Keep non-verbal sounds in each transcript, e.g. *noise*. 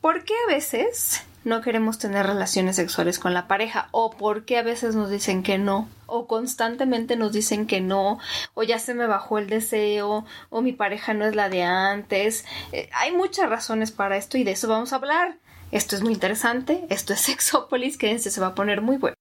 ¿Por qué a veces no queremos tener relaciones sexuales con la pareja? ¿O por qué a veces nos dicen que no? ¿O constantemente nos dicen que no? ¿O ya se me bajó el deseo? ¿O mi pareja no es la de antes? Eh, hay muchas razones para esto y de eso vamos a hablar. Esto es muy interesante, esto es *laughs* Sexópolis, quédense, se va a poner muy bueno.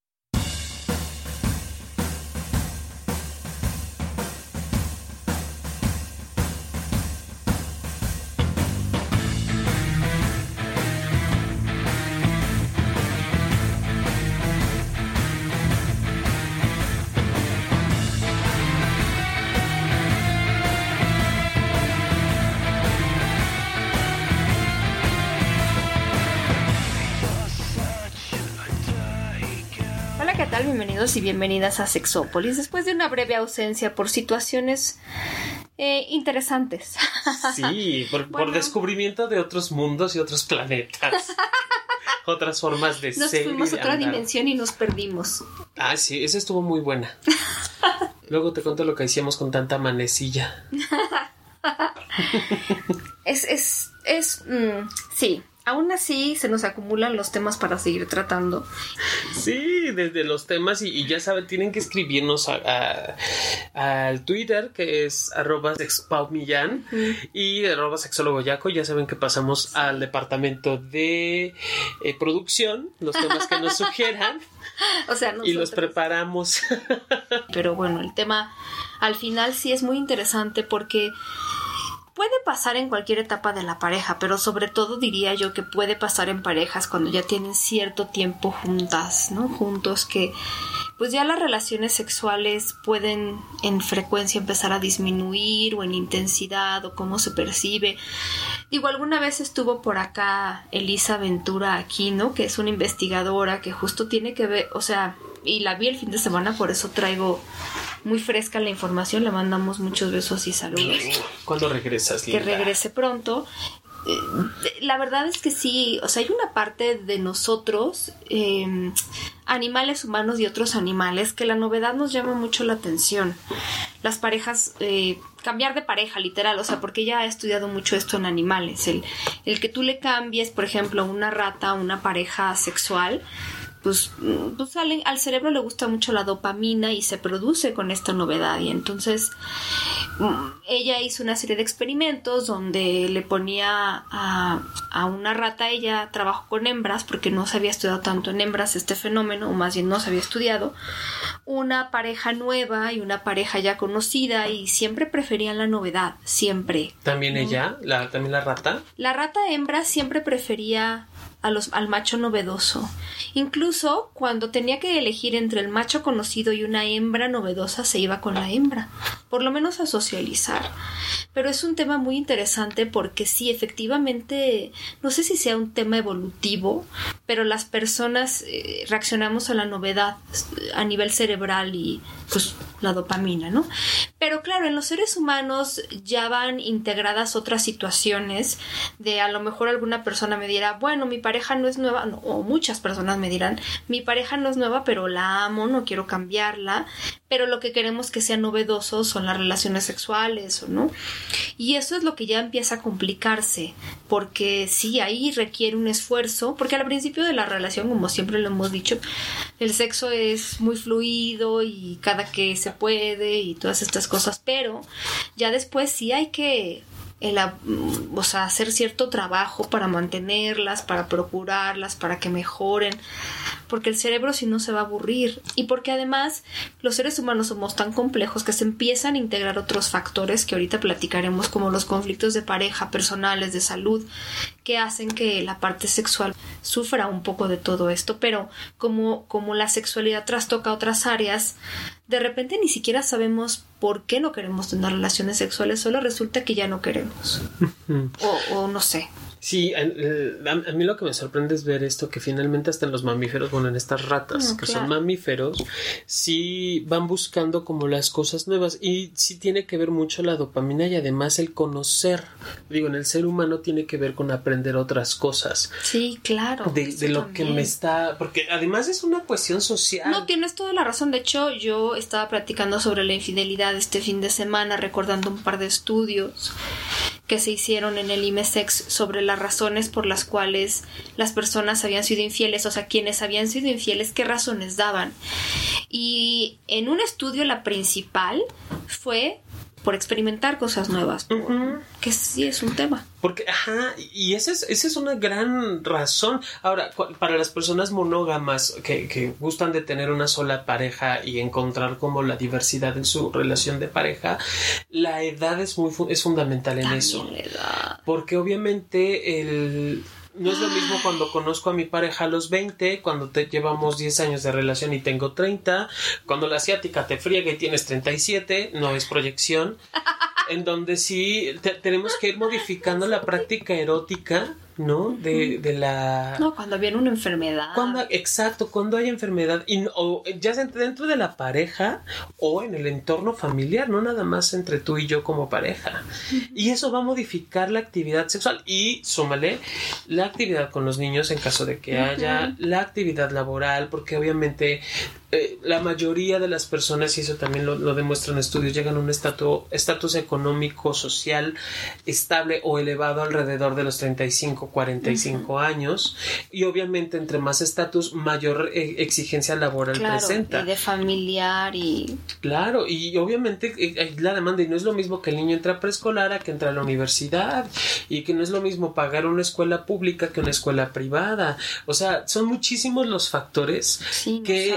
Bienvenidos y bienvenidas a Sexópolis después de una breve ausencia por situaciones eh, interesantes. Sí, por, descubrimiento de otros mundos y otros planetas. *laughs* otras formas de nos ser. Nos fuimos a otra dimensión y nos perdimos. Ah, sí, esa estuvo muy buena. *laughs* Luego te cuento lo que hicimos con tanta manecilla. *laughs* es, es, es, mm, sí, aún así se nos acumulan los temas para seguir tratando. Sí, desde los temas y, ya saben, tienen que escribirnos al Twitter que es arroba sexpaumillan y arroba sexólogo yaco. Ya saben que pasamos al departamento de eh, producción, los temas que nos *laughs* sugieran. o sea, y los preparamos. Pero bueno, el tema al final sí es muy interesante porque puede pasar en cualquier etapa de la pareja, pero sobre todo diría yo que puede pasar en parejas cuando ya tienen cierto tiempo juntas, ¿no? Juntos que pues ya las relaciones sexuales pueden en frecuencia empezar a disminuir o en intensidad o cómo se percibe. Digo, alguna vez estuvo por acá Elisa Ventura Aquino, que es una investigadora que justo tiene que ver, o sea, y la vi el fin de semana, por eso traigo muy fresca la información. Le mandamos muchos besos y saludos. ¿Cuándo regresas? Que regrese pronto. Eh, la verdad es que sí, o sea, hay una parte de nosotros, em, animales humanos y otros animales, que la novedad nos llama mucho la atención. Las parejas, eh, cambiar de pareja, literal, o sea, porque ella ha estudiado mucho esto en animales. El, el que tú le cambies, por ejemplo, una rata a una pareja sexual, pues, pues al, al, cerebro le gusta mucho la dopamina y se produce con esta novedad y entonces mm, ella hizo una serie de experimentos donde le ponía a, a, una rata, ella trabajó con hembras porque no se había estudiado tanto en hembras este fenómeno, o más bien no se había estudiado, una pareja nueva y una pareja ya conocida y siempre preferían la novedad, siempre. ¿También ella? La, ¿También la rata? La rata hembra siempre prefería a los, al macho novedoso. Incluso cuando tenía que elegir entre el macho conocido y una hembra novedosa, se iba con la hembra, por lo menos a socializar. Pero es un tema muy interesante porque sí, efectivamente, no sé si sea un tema evolutivo, pero las personas eh, reaccionamos a la novedad a nivel cerebral y pues la dopamina, ¿no? Pero claro, en los seres humanos ya van integradas otras situaciones de a lo mejor alguna persona me dirá, bueno, mi pareja no es nueva, o muchas personas me dirán, mi pareja no es nueva, pero la amo, no quiero cambiarla, pero lo que queremos que sea novedoso son las relaciones sexuales, ¿o no? Y eso es lo que ya empieza a complicarse, porque sí, ahí requiere un esfuerzo, porque al principio de la relación, como siempre lo hemos dicho, el sexo es muy fluido y cada que se puede y todas estas cosas, pero ya después sí hay que el, o sea, hacer cierto trabajo para mantenerlas, para procurarlas, para que mejoren, porque el cerebro si no se va a aburrir y porque además los seres humanos somos tan complejos que se empiezan a integrar otros factores que ahorita platicaremos como los conflictos de pareja, personales, de salud, que hacen que la parte sexual sufra un poco de todo esto, pero como, como la sexualidad trastoca otras áreas, de repente ni siquiera sabemos por qué no queremos tener relaciones sexuales, solo resulta que ya no queremos. *laughs* o, o no sé. Sí, a, mí lo que me sorprende es ver esto, que finalmente hasta en los mamíferos, bueno, en estas ratas que son mamíferos, sí van buscando como las cosas nuevas y sí tiene que ver mucho la dopamina y además el conocer. Digo, en el ser humano tiene que ver con aprender otras cosas. Sí, claro. De, lo que me está, porque además es una cuestión social. No, tienes toda la razón. De hecho, yo estaba practicando sobre la infidelidad este fin de semana, recordando un par de estudios que se hicieron en el IMESEX sobre las razones por las cuales las personas habían sido infieles, o sea, quienes habían sido infieles, qué razones daban. Y en un estudio la principal fue por experimentar cosas nuevas, que sí es un tema. Porque, ajá, y esa es, esa es una gran razón. Ahora, para las personas monógamas que, que, gustan de tener una sola pareja y encontrar como la diversidad en su relación de pareja, la edad es muy es fundamental en eso. Porque obviamente el no es lo mismo cuando conozco a mi pareja a los 20, cuando te llevamos 10 años de relación y tengo 30, cuando la asiática te friega y tienes 37, no es proyección, *laughs* en donde sí tenemos que ir modificando la práctica erótica ¿no? De, de, la... No, cuando viene una enfermedad. Cuando, exacto, cuando hay enfermedad, y, o ya sea dentro de la pareja o en el entorno familiar, no nada más entre tú y yo como pareja. Y eso va a modificar la actividad sexual y súmale la actividad con los niños en caso de que haya, la actividad laboral, porque obviamente eh, la mayoría de las personas, y eso también lo, demuestran estudios, llegan a un estatus económico, social estable o elevado alrededor de los 35, 45 años. Y obviamente, entre más estatus, mayor eh, exigencia laboral presenta. Y de familiar y. Claro, y obviamente eh, hay la demanda, y no es lo mismo que el niño entra a preescolar a que entra a la universidad, y que no es lo mismo pagar una escuela pública que una escuela privada. O sea, son muchísimos los factores que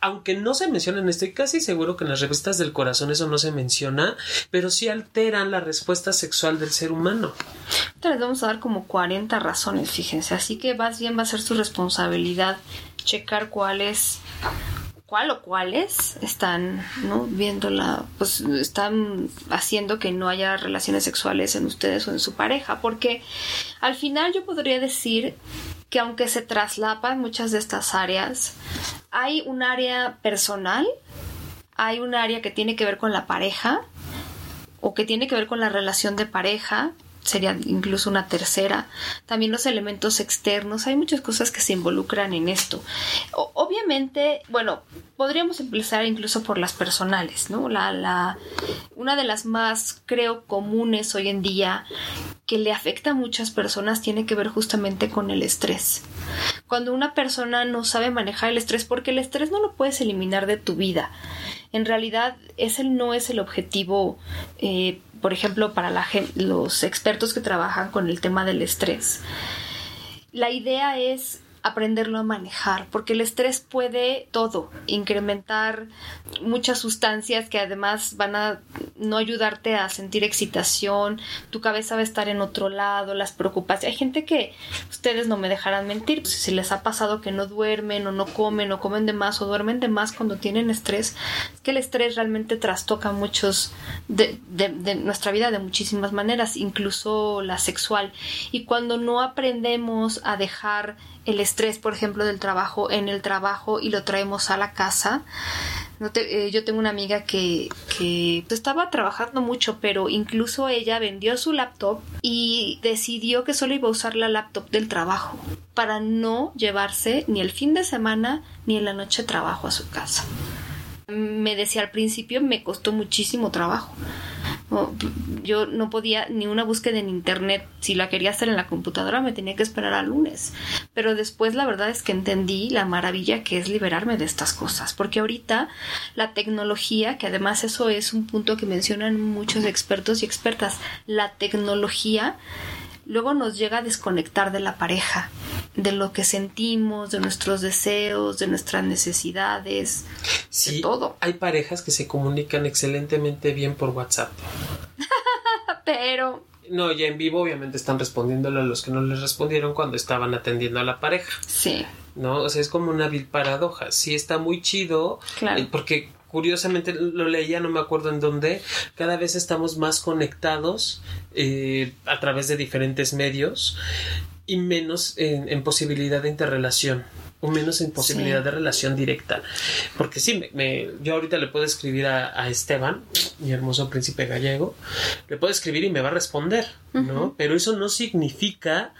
aunque no se mencionan, estoy casi seguro que en las revistas del corazón eso no se menciona, pero sí alteran la respuesta sexual del ser humano. Les vamos a dar como 40 razones, fíjense, así que más bien va a ser su responsabilidad checar cuáles cuál o cuáles están no viéndola pues están haciendo que no haya relaciones sexuales en ustedes o en su pareja porque al final yo podría decir que aunque se traslapan muchas de estas áreas, hay un área personal, hay un área que tiene que ver con la pareja o que tiene que ver con la relación de pareja, sería incluso una tercera. También los elementos externos, hay muchas cosas que se involucran en esto. obviamente, bueno, podríamos empezar incluso por las personales, ¿no? La, la, una de las más, creo, comunes hoy en día que le afecta a muchas personas tiene que ver justamente con el estrés. Cuando una persona no sabe manejar el estrés, porque el estrés no lo puedes eliminar de tu vida. En realidad, ese no es el objetivo, eh, por ejemplo, para la los expertos que trabajan con el tema del estrés. La idea es aprenderlo a manejar, porque el estrés puede todo, incrementar muchas sustancias que además van a no ayudarte a sentir excitación, tu cabeza va a estar en otro lado, las preocupaciones. Hay gente que ustedes no me dejarán mentir, pues, si les ha pasado que no duermen o no comen o comen de más o duermen de más cuando tienen estrés, es que el estrés realmente trastoca muchos de, de nuestra vida de muchísimas maneras, incluso la sexual. Y cuando no aprendemos a dejar el estrés, por ejemplo, del trabajo en el trabajo y lo traemos a la casa. No eh, yo tengo una amiga que, que estaba trabajando mucho, pero incluso ella vendió su laptop y decidió que solo iba a usar la laptop del trabajo para no llevarse ni el fin de semana ni en la noche trabajo a su casa. Me decía al principio, me costó muchísimo trabajo yo no podía ni una búsqueda en internet, si la quería hacer en la computadora me tenía que esperar al lunes. Pero después la verdad es que entendí la maravilla que es liberarme de estas cosas, porque ahorita la tecnología, que además eso es un punto que mencionan muchos expertos y expertas, la tecnología luego nos llega a desconectar de la pareja, de lo que sentimos, de nuestros deseos, de nuestras necesidades, sí, de todo. Hay parejas que se comunican excelentemente bien por WhatsApp. *laughs* Pero no, ya en vivo obviamente están respondiéndole a los que no les respondieron cuando estaban atendiendo a la pareja. Sí. ¿No? O sea, es como una vil paradoja. Sí está muy chido. Claro. Eh, porque curiosamente lo leía, no me acuerdo en dónde, cada vez estamos más conectados eh, a través de diferentes medios y menos en, posibilidad de interrelación. O menos en posibilidad de relación directa. Porque sí, me, yo ahorita le puedo escribir a, Esteban, mi hermoso príncipe gallego, le puedo escribir y me va a responder, ¿no? Pero eso no significa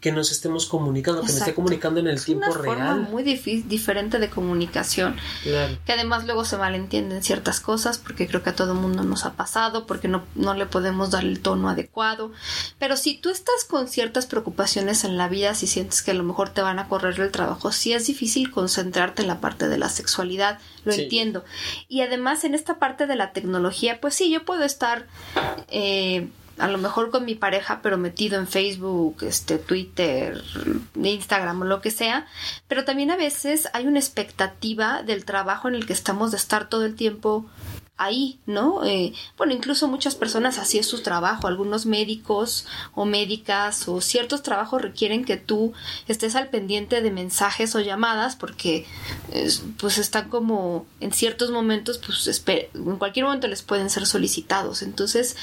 que nos estemos comunicando, que me esté comunicando en el tiempo una real. Forma muy diferente de comunicación. Que además luego se malentienden ciertas cosas, porque creo que a todo el mundo nos ha pasado, porque no, no le podemos dar el tono adecuado. Pero si tú estás con ciertas preocupaciones en la vida, si sientes que a lo mejor te van a correr el trabajo, sí es difícil concentrarte en la parte de la sexualidad, lo entiendo. Y además en esta parte de la tecnología, pues sí, yo puedo estar eh, a lo mejor con mi pareja, pero metido en Facebook, este, Twitter, Instagram o lo que sea, pero también a veces hay una expectativa del trabajo en el que estamos de estar todo el tiempo ahí, ¿no? Eh, bueno, incluso muchas personas así es su trabajo, algunos médicos o médicas o ciertos trabajos requieren que tú estés al pendiente de mensajes o llamadas porque pues están como en ciertos momentos, pues en cualquier momento les pueden ser solicitados. Entonces,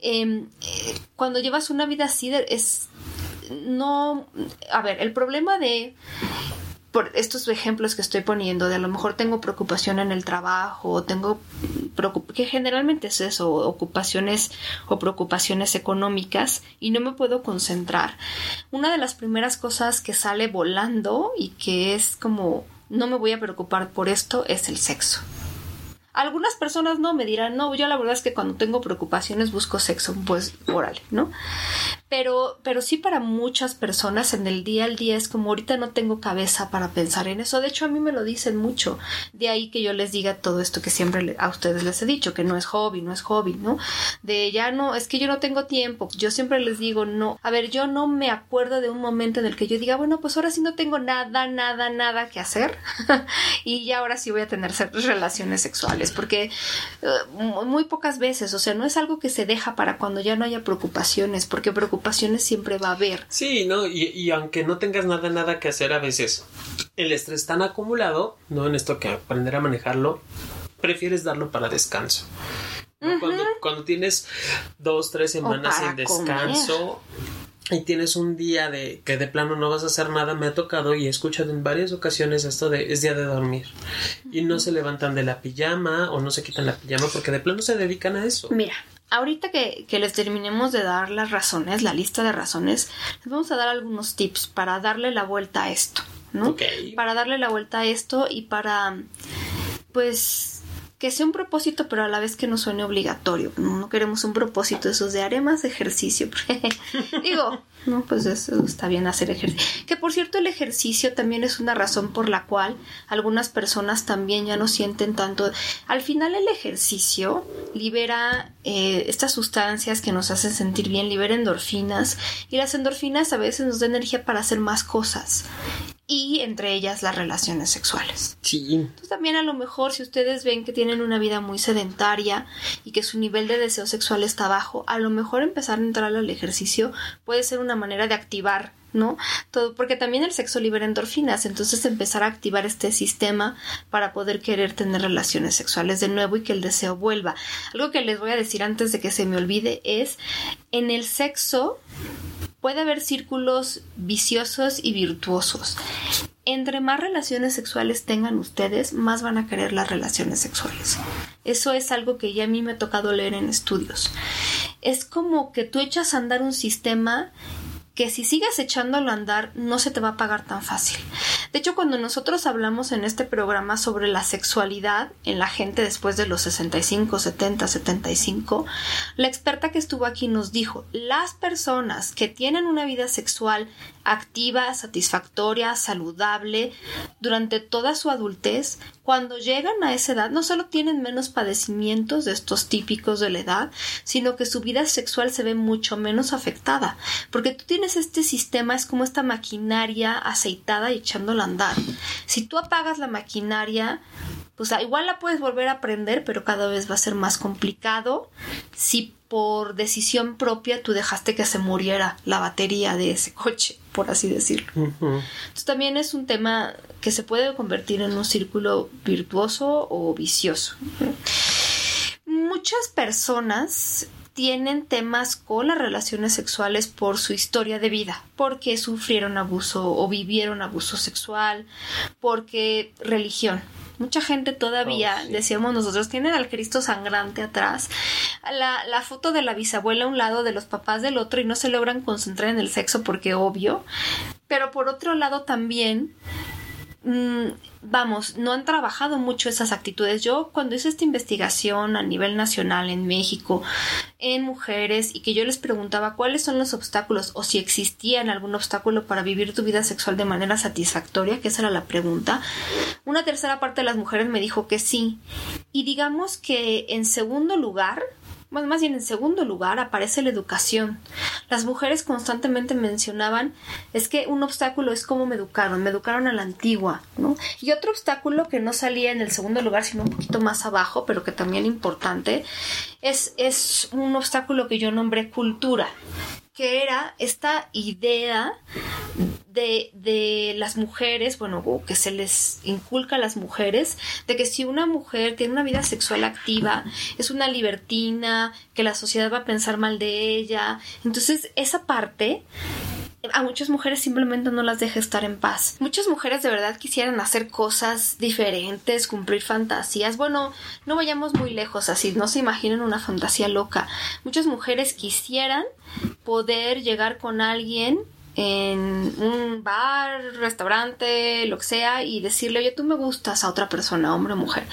em, eh, cuando llevas una vida así es no, a ver, el problema de por estos ejemplos que estoy poniendo, de a lo mejor tengo preocupación en el trabajo, tengo que generalmente es eso, ocupaciones o preocupaciones económicas y no me puedo concentrar. Una de las primeras cosas que sale volando y que es como no me voy a preocupar por esto es el sexo. Algunas personas no me dirán, no, yo la verdad es que cuando tengo preocupaciones busco sexo, pues órale, ¿no? Pero, pero sí para muchas personas en el día al día es como ahorita no tengo cabeza para pensar en eso. De hecho, a mí me lo dicen mucho. De ahí que yo les diga todo esto que siempre a ustedes les he dicho, que no es hobby, no es hobby, ¿no? De ya no, es que yo no tengo tiempo. Yo siempre les digo, no. A ver, yo no me acuerdo de un momento en el que yo diga, bueno, pues ahora sí no tengo nada, nada, nada que hacer. *laughs* y ya ahora sí voy a tener relaciones sexuales. Porque eh, muy pocas veces, o sea, no es algo que se deja para cuando ya no haya preocupaciones, porque preocupaciones siempre va a haber. Sí, ¿no? Y, aunque no tengas nada, nada que hacer a veces, el estrés tan acumulado, ¿no? En esto que aprender a manejarlo, prefieres darlo para descanso. cuando, tienes dos, tres semanas sin descanso, y tienes un día de que de plano no vas a hacer nada, me ha tocado y he escuchado en varias ocasiones esto de es día de dormir y no se levantan de la pijama o no se quitan la pijama porque de plano se dedican a eso. Mira, ahorita que, les terminemos de dar las razones, la lista de razones, les vamos a dar algunos tips para darle la vuelta a esto, ¿no? Para darle la vuelta a esto y para, pues, que sea un propósito, pero a la vez que no suene obligatorio. No, queremos un propósito, esos de haré más ejercicio. *laughs* Digo, no, pues eso está bien hacer ejercicio. Que por cierto, el ejercicio también es una razón por la cual algunas personas también ya no sienten tanto. Al final, el ejercicio libera eh, estas sustancias que nos hacen sentir bien, libera endorfinas, y las endorfinas a veces nos dan energía para hacer más cosas y entre ellas las relaciones sexuales. Sí. Entonces también a lo mejor si ustedes ven que tienen una vida muy sedentaria y que su nivel de deseo sexual está bajo, a lo mejor empezar a entrar al ejercicio puede ser una manera de activar ¿no? Todo, porque también el sexo libera endorfinas, entonces empezar a activar este sistema para poder querer tener relaciones sexuales de nuevo y que el deseo vuelva. Algo que les voy a decir antes de que se me olvide es en el sexo puede haber círculos viciosos y virtuosos. Entre más relaciones sexuales tengan ustedes, más van a querer las relaciones sexuales. Eso es algo que ya a mí me ha tocado leer en estudios. Es como que tú echas a andar un sistema que si sigues echándolo a andar no se te va a pagar tan fácil. De hecho, cuando nosotros hablamos en este programa sobre la sexualidad en la gente después de los 65, 70, 75, la experta que estuvo aquí nos dijo, las personas que tienen una vida sexual activa, satisfactoria, saludable durante toda su adultez, cuando llegan a esa edad no solo tienen menos padecimientos de estos típicos de la edad, sino que su vida sexual se ve mucho menos afectada, porque tú tienes este sistema, es como esta maquinaria aceitada y echándola a andar. Si tú apagas la maquinaria, pues igual la puedes volver a aprender, pero cada vez va a ser más complicado si por decisión propia tú dejaste que se muriera la batería de ese coche, por así decirlo. Entonces también es un tema que se puede convertir en un círculo virtuoso o vicioso. Muchas personas tienen temas con las relaciones sexuales por su historia de vida, porque sufrieron abuso o vivieron abuso sexual, porque religión. Mucha gente todavía, oh, decíamos nosotros, tienen al Cristo sangrante atrás, la, la foto de la bisabuela a un lado, de los papás del otro, y no se logran concentrar en el sexo porque obvio. Pero por otro lado también Mm, vamos, no han trabajado mucho esas actitudes. Yo cuando hice esta investigación a nivel nacional en México, en mujeres, y que yo les preguntaba cuáles son los obstáculos o si existían algún obstáculo para vivir tu vida sexual de manera satisfactoria, que esa era la pregunta, una tercera parte de las mujeres me dijo que sí. Y digamos que en segundo lugar, más bien en segundo lugar aparece la educación. Las mujeres constantemente mencionaban es que un obstáculo es cómo me educaron, me educaron a la antigua, ¿no? Y otro obstáculo que no salía en el segundo lugar, sino un poquito más abajo, pero que también importante, es, es un obstáculo que yo nombré cultura que era esta idea de, de, las mujeres, bueno, que se les inculca a las mujeres, de que si una mujer tiene una vida sexual activa, es una libertina, que la sociedad va a pensar mal de ella. Entonces, esa parte a muchas mujeres simplemente no las deja estar en paz. Muchas mujeres de verdad quisieran hacer cosas diferentes, cumplir fantasías. Bueno, no vayamos muy lejos así, no se imaginen una fantasía loca. Muchas mujeres quisieran poder llegar con alguien en un bar, restaurante, lo que sea, y decirle, oye, tú me gustas a otra persona, hombre o mujer.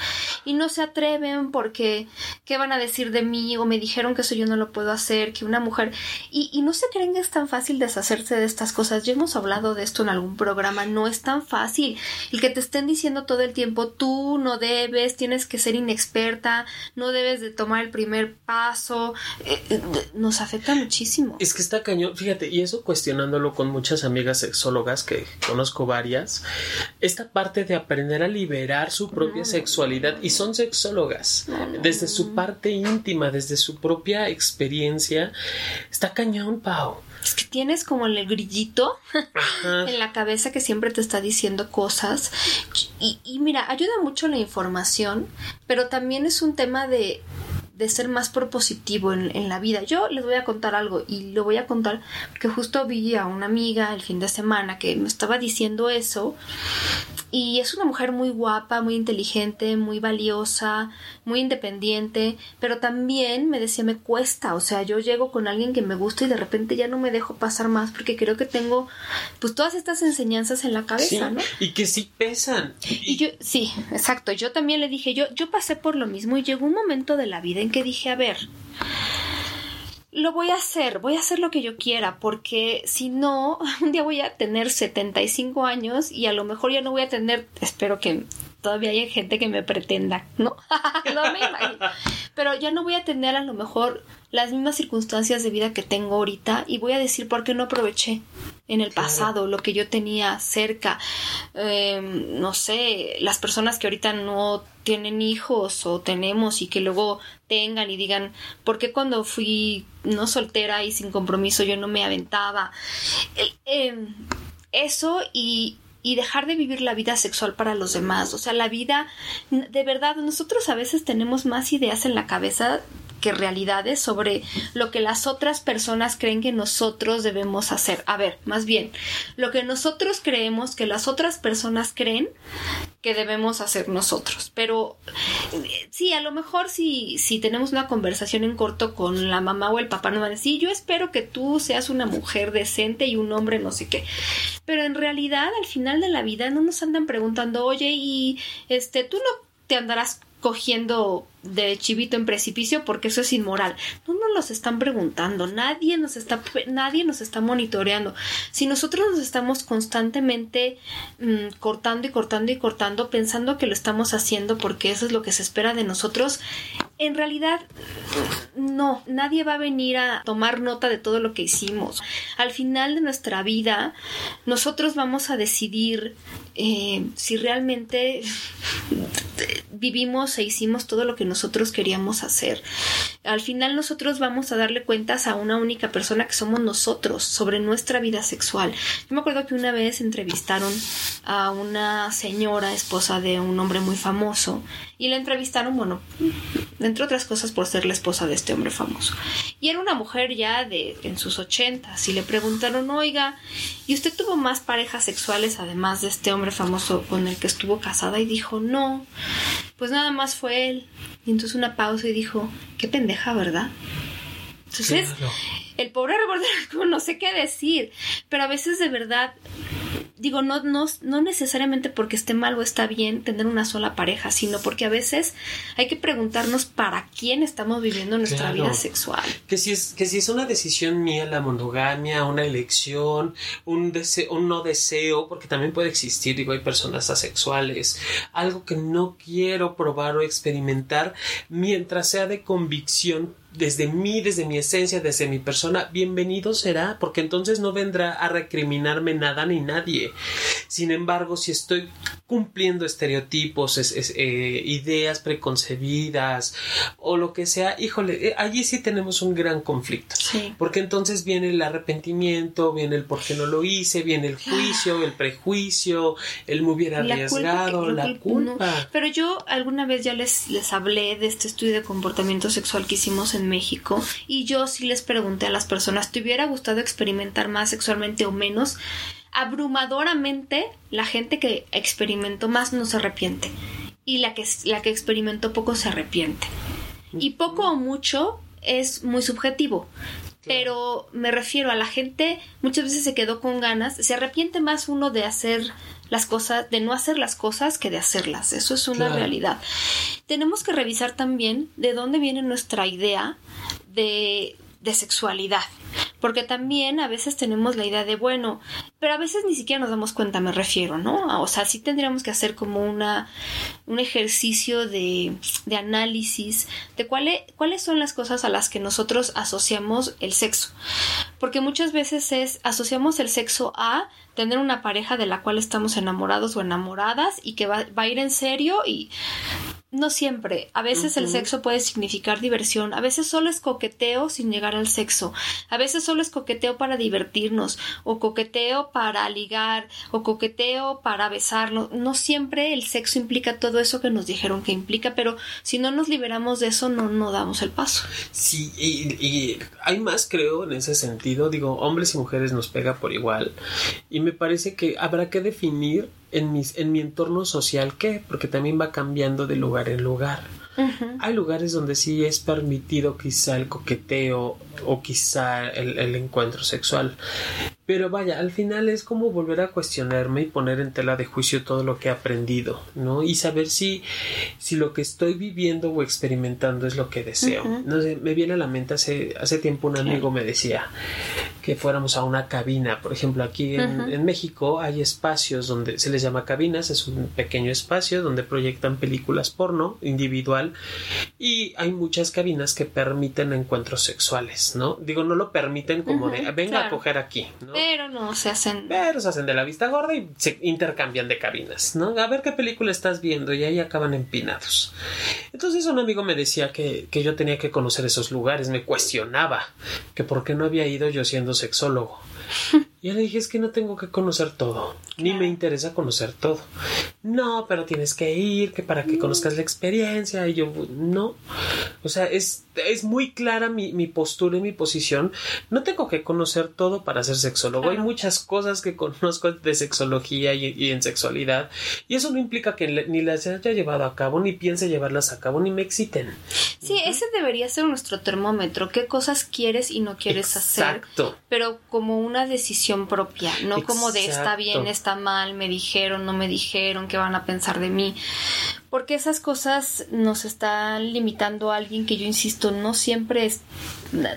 Y no se atreven porque, ¿qué van a decir de mí? O me dijeron que eso yo no lo puedo hacer, que una mujer. Y, y no se creen que es tan fácil deshacerse de estas cosas. Ya hemos hablado de esto en algún programa, no es tan fácil. El que te estén diciendo todo el tiempo, tú no debes, tienes que ser inexperta, no debes de tomar el primer paso, eh, eh, nos afecta muchísimo. Es que está cañón, fíjate, y eso cuestionándolo con muchas amigas sexólogas que conozco varias, esta parte de aprender a liberar su propia mm. sexualidad y son sexólogas desde su parte íntima, desde su propia experiencia, está cañón, Pau. Es que tienes como el grillito *laughs* en la cabeza que siempre te está diciendo cosas. Y, y mira, ayuda mucho la información, pero también es un tema de de ser más propositivo en, en, la vida. Yo les voy a contar algo y lo voy a contar porque justo vi a una amiga el fin de semana que me estaba diciendo eso y es una mujer muy guapa, muy inteligente, muy valiosa, muy independiente, pero también me decía me cuesta, o sea, yo llego con alguien que me gusta y de repente ya no me dejo pasar más porque creo que tengo pues todas estas enseñanzas en la cabeza, ¿no? Y que sí pesan. Y... y yo sí, exacto, yo también le dije, yo yo pasé por lo mismo y llegó un momento de la vida en que dije, a ver, lo voy a hacer, voy a hacer lo que yo quiera, porque si no, *laughs* un día voy a tener 75 años y a lo mejor ya no voy a tener, espero que todavía haya gente que me pretenda, ¿no? *laughs* no me imagino. Pero ya no voy a tener a lo mejor las mismas circunstancias de vida que tengo ahorita y voy a decir por qué no aproveché en el pasado lo que yo tenía cerca. Em, no sé, las personas que ahorita no tienen hijos o tenemos y que luego tengan y digan, ¿por qué cuando fui no soltera y sin compromiso yo no me aventaba? Em, eso y, y dejar de vivir la vida sexual para los demás. O sea, la vida, de verdad, nosotros a veces tenemos más ideas en la cabeza que realidades sobre lo que las otras personas creen que nosotros debemos hacer. A ver, más bien, lo que nosotros creemos que las otras personas creen que debemos hacer nosotros. Pero sí, a lo mejor si, si tenemos una conversación en corto con la mamá o el papá, nos van a decir, yo espero que tú seas una mujer decente y un hombre no sé qué. Pero en realidad, al final de la vida, no nos andan preguntando, oye, y este, tú no te andarás cogiendo de chivito en precipicio porque eso es inmoral. No nos los están preguntando, nadie nos está, nadie nos está monitoreando. Si nosotros nos estamos constantemente mm, cortando y cortando y cortando pensando que lo estamos haciendo porque eso es lo que se espera de nosotros, en realidad no, nadie va a venir a tomar nota de todo lo que hicimos. Al final de nuestra vida, nosotros vamos a decidir eh, si realmente *laughs* vivimos e hicimos todo lo que nosotros queríamos hacer. Al final nosotros vamos a darle cuentas a una única persona que somos nosotros sobre nuestra vida sexual. Yo me acuerdo que una vez entrevistaron a una señora esposa de un hombre muy famoso y la entrevistaron, bueno, entre otras cosas por ser la esposa de este hombre famoso. Y era una mujer ya de en sus ochentas y le preguntaron, oiga, ¿y usted tuvo más parejas sexuales además de este hombre famoso con el que estuvo casada? Y dijo, no, pues nada más fue él. Y entonces una pausa y dijo, qué pendeja, ¿verdad? Entonces, el pobre reportero *laughs* no sé qué decir, pero a veces de verdad digo, no, no, no necesariamente porque esté mal o está bien tener una sola pareja, sino porque a veces hay que preguntarnos para quién estamos viviendo nuestra vida sexual. Que si, es, que si es una decisión mía la monogamia, una elección, un, deseo, un no deseo, porque también puede existir, digo, hay personas asexuales, algo que no quiero probar o experimentar mientras sea de convicción desde mí, desde mi esencia, desde mi persona, bienvenido será, porque entonces no vendrá a recriminarme nada ni nadie. Sin embargo, si estoy cumpliendo estereotipos, eh, ideas preconcebidas o lo que sea, híjole, eh, allí sí tenemos un gran conflicto. Porque entonces viene el arrepentimiento, viene el por qué no lo hice, viene el juicio, el prejuicio, el me hubiera arriesgado, la culpa. Pero yo alguna vez ya les, les hablé de este estudio de comportamiento sexual que hicimos en México y yo sí les pregunté a las personas, ¿te hubiera gustado experimentar más sexualmente o menos? Abrumadoramente la gente que experimentó más no se arrepiente y la que, la que experimentó poco se arrepiente. Y poco o mucho es muy subjetivo. Pero me refiero a la gente, muchas veces se quedó con ganas, se arrepiente más uno de hacer las cosas, de no hacer las cosas que de hacerlas. Eso es una realidad. Tenemos que revisar también de dónde viene nuestra idea de, de sexualidad. Porque también a veces tenemos la idea de, bueno, pero a veces ni siquiera nos damos cuenta, me refiero, ¿no? O sea, sí tendríamos que hacer como una, un ejercicio de, de análisis de cuáles cuáles son las cosas a las que nosotros asociamos el sexo. Porque muchas veces es, asociamos el sexo a tener una pareja de la cual estamos enamorados o enamoradas y que va, va a ir en serio y no siempre. A veces el sexo puede significar diversión. A veces solo es coqueteo sin llegar al sexo. A veces solo es coqueteo para divertirnos. O coqueteo para ligar. O coqueteo para besarnos. No siempre el sexo implica todo eso que nos dijeron que implica. Pero si no nos liberamos de eso, no, no damos el paso. Sí, y, y hay más, creo, en ese sentido. Digo, hombres y mujeres nos pega por igual. Y me parece que habrá que definir en, mis, en mi entorno social qué, porque también va cambiando de lugar en lugar. Hay lugares donde sí es permitido quizá el coqueteo o quizá el, el, encuentro sexual. Pero vaya, al final es como volver a cuestionarme y poner en tela de juicio todo lo que he aprendido, ¿no? Y saber si, si lo que estoy viviendo o experimentando es lo que deseo. No sé, me viene a la mente hace, hace tiempo un amigo me decía que fuéramos a una cabina. Por ejemplo, aquí en, en México hay espacios donde se les llama cabinas, es un pequeño espacio donde proyectan películas porno individual y hay muchas cabinas que permiten encuentros sexuales, ¿no? Digo, no lo permiten como de venga claro. a coger aquí, ¿no? Pero no se hacen. Pero se hacen de la vista gorda y se intercambian de cabinas, ¿no? A ver qué película estás viendo y ahí acaban empinados. Entonces un amigo me decía que, que yo tenía que conocer esos lugares, me cuestionaba que por qué no había ido yo siendo sexólogo. *laughs* Y yo le dije, es que no tengo que conocer todo, ni me interesa conocer todo. No, pero tienes que ir, que para que conozcas la experiencia. Y yo, no. O sea, es, es muy clara mi, mi postura y mi posición. No tengo que conocer todo para ser sexólogo. Claro. Hay muchas cosas que conozco de sexología y, y, en sexualidad. Y eso no implica que ni las haya llevado a cabo, ni piense llevarlas a cabo, ni me exciten. Sí, uh -huh. ese debería ser nuestro termómetro. ¿Qué cosas quieres y no quieres Exacto. hacer? Pero como una decisión propia, no Exacto. como de está bien, está mal, me dijeron, no me dijeron, qué van a pensar de mí. Porque esas cosas nos están limitando a alguien que yo insisto, no siempre es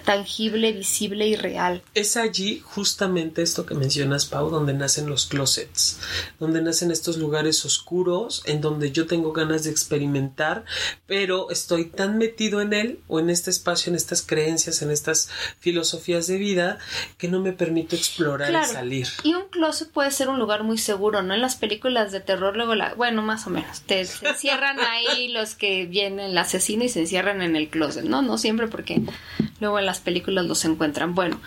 tangible, visible y real. Es allí justamente esto que mencionas, Pau, donde nacen los closets, donde nacen estos lugares oscuros en donde yo tengo ganas de experimentar, pero estoy tan metido en él o en este espacio, en estas creencias, en estas filosofías de vida, que no me permito explorar claro. y salir. Y un closet puede ser un lugar muy seguro, ¿no? En las películas de terror, luego la, bueno, más o menos, te, te *laughs* encierran ahí los que vienen el asesino y se encierran en el closet, ¿no? No siempre porque luego en las películas los encuentran. Bueno,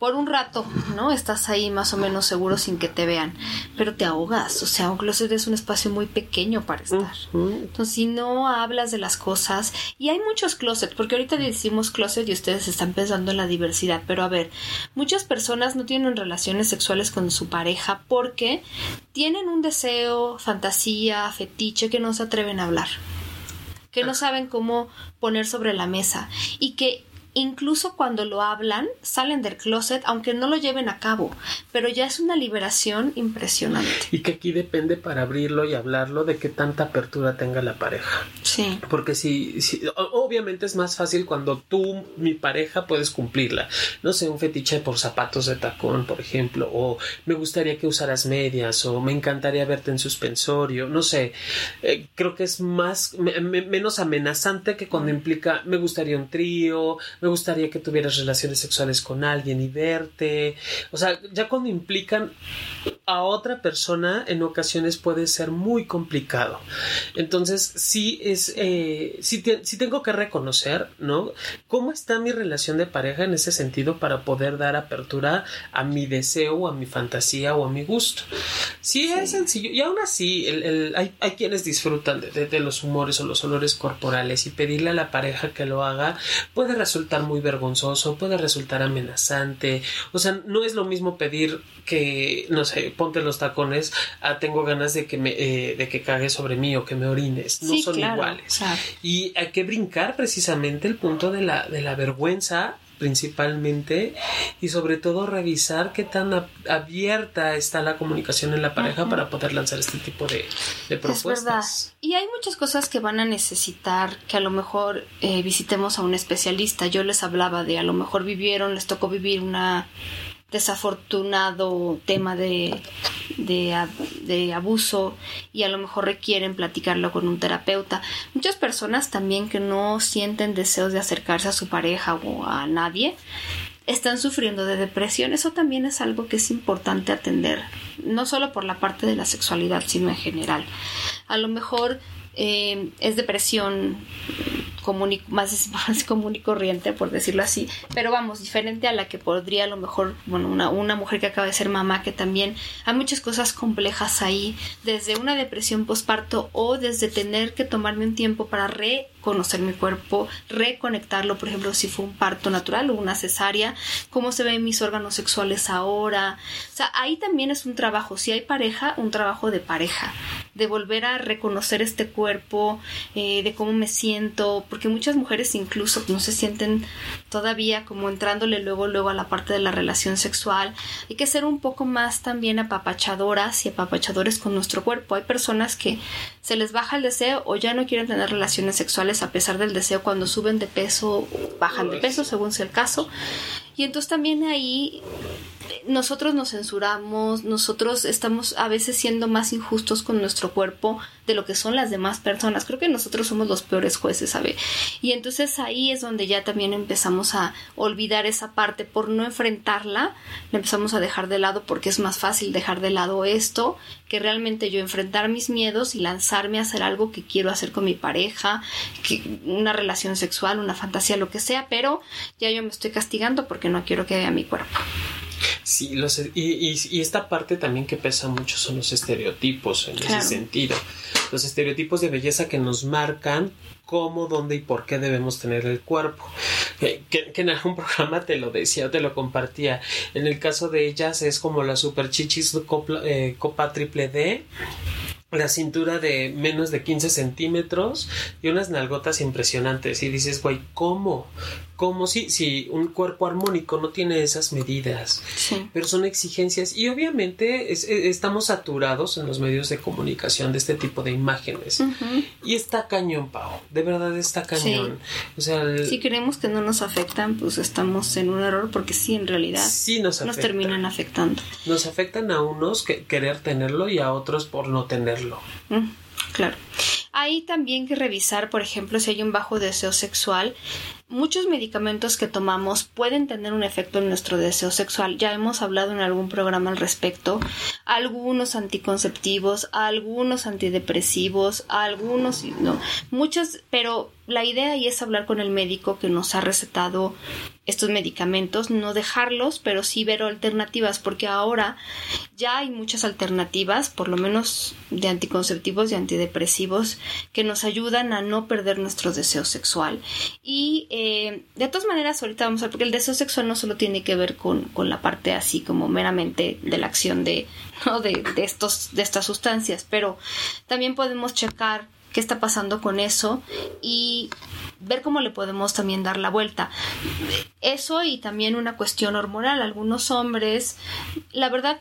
por un rato, ¿no? Estás ahí más o menos seguro sin que te vean, pero te ahogas, o sea, un closet es un espacio muy pequeño para estar. Entonces, si no hablas de las cosas, y hay muchos closets, porque ahorita decimos closet y ustedes están pensando en la diversidad, pero a ver, muchas personas no tienen relaciones sexuales con su pareja porque tienen un deseo, fantasía, fetiche que no se atreven a hablar que no saben cómo poner sobre la mesa y que incluso cuando lo hablan, salen del closet, aunque no lo lleven a cabo, pero ya es una liberación impresionante. Y que aquí depende para abrirlo y hablarlo de qué tanta apertura tenga la pareja. Sí. Porque si, si obviamente es más fácil cuando tú, mi pareja, puedes cumplirla. No sé, un fetiche por zapatos de tacón, por ejemplo, o me gustaría que usaras medias, o me encantaría verte en suspensorio, no sé. Eh, creo que es más, menos amenazante que cuando implica me gustaría un trío, me gustaría que tuvieras relaciones sexuales con alguien y verte. O sea, ya cuando implican a otra persona, en ocasiones puede ser muy complicado. Entonces, sí es, eh, sí, tengo que reconocer, ¿no? ¿Cómo está mi relación de pareja en ese sentido para poder dar apertura a mi deseo, a mi fantasía o a mi gusto? Sí, es sencillo. Y aún así, hay, quienes disfrutan de los humores o los olores corporales y pedirle a la pareja que lo haga puede resultar muy vergonzoso, puede resultar amenazante. O sea, no es lo mismo pedir que, no sé, ponte los tacones a tengo ganas de que me, eh, de que cagues sobre mí o que me orines. No son iguales. Y hay que brincar precisamente el punto de la, de la vergüenza principalmente y sobre todo revisar qué tan abierta está la comunicación en la pareja para poder lanzar este tipo de, propuestas. Es verdad. Y hay muchas cosas que van a necesitar que a lo mejor eh, visitemos a un especialista. Yo les hablaba de a lo mejor vivieron, les tocó vivir una desafortunado tema de, de, abuso y a lo mejor requieren platicarlo con un terapeuta. Muchas personas también que no sienten deseos de acercarse a su pareja o a nadie están sufriendo de depresión. Eso también es algo que es importante atender, no solo por la parte de la sexualidad, sino en general. A lo mejor eh, es depresión común más, *laughs* más común y corriente, por decirlo así, pero vamos, diferente a la que podría a lo mejor, bueno, una, una mujer que acaba de ser mamá, que también hay muchas cosas complejas ahí, desde una depresión postparto o desde tener que tomarme un tiempo para reconocer mi cuerpo, reconectarlo, por ejemplo, si fue un parto natural o una cesárea, cómo se ven mis órganos sexuales ahora, o sea, ahí también es un trabajo, si hay pareja, un trabajo de pareja, de volver a reconocer este cuerpo, eh, de cómo me siento, porque muchas mujeres incluso no se sienten todavía como entrándole luego luego a la parte de la relación sexual. Hay que ser un poco más también apapachadoras y apapachadores con nuestro cuerpo. Hay personas que se les baja el deseo o ya no quieren tener relaciones sexuales a pesar del deseo cuando suben de peso, bajan de peso según sea el caso. Y entonces también ahí nosotros nos censuramos, nosotros estamos a veces siendo más injustos con nuestro cuerpo de lo que son las demás personas. Creo que nosotros somos los peores jueces, ¿sabe? Y entonces ahí es donde ya también empezamos a olvidar esa parte por no enfrentarla, la empezamos a dejar de lado porque es más fácil dejar de lado esto que realmente yo enfrentar mis miedos y lanzarme a hacer algo que quiero hacer con mi pareja, que una relación sexual, una fantasía, lo que sea, pero ya yo me estoy castigando porque no quiero que vea mi cuerpo. Sí, los, y, y, esta parte también que pesa mucho son los estereotipos en ese sentido. Los estereotipos de belleza que nos marcan cómo, dónde y por qué debemos tener el cuerpo. Que, en algún *laughs* programa te lo decía, te lo compartía. En el caso de ellas es como la super chichis copa, eh, copa triple D la cintura de menos de 15 centímetros y unas nalgotas impresionantes y dices, güey, ¿cómo? Como si, si un cuerpo armónico no tiene esas medidas, pero son exigencias y obviamente e, estamos saturados en los medios de comunicación de este tipo de imágenes y está cañón, Pau, de verdad está cañón. O sea, si creemos que no nos afectan, pues estamos en un error porque sí, en realidad sí nos, nos terminan afectando. Nos afectan a unos que querer tenerlo y a otros por no tenerlo. Claro. Hay también que revisar, por ejemplo, si hay un bajo deseo sexual, muchos medicamentos que tomamos pueden tener un efecto en nuestro deseo sexual. Ya hemos hablado en algún programa al respecto. Algunos anticonceptivos, algunos antidepresivos, algunos, no, muchos, pero la idea ahí es hablar con el médico que nos ha recetado estos medicamentos, no dejarlos, pero sí ver alternativas, porque ahora ya hay muchas alternativas, por lo menos de anticonceptivos y antidepresivos, que nos ayudan a no perder nuestro deseo sexual. Y eh, de todas maneras, ahorita vamos a ver, porque el deseo sexual no solo tiene que ver con, con la parte así como meramente de la acción de, ¿no? de, de, estos, de estas sustancias, pero también podemos checar qué está pasando con eso y ver cómo le podemos también dar la vuelta. Eso y también una cuestión hormonal. Algunos hombres, la verdad,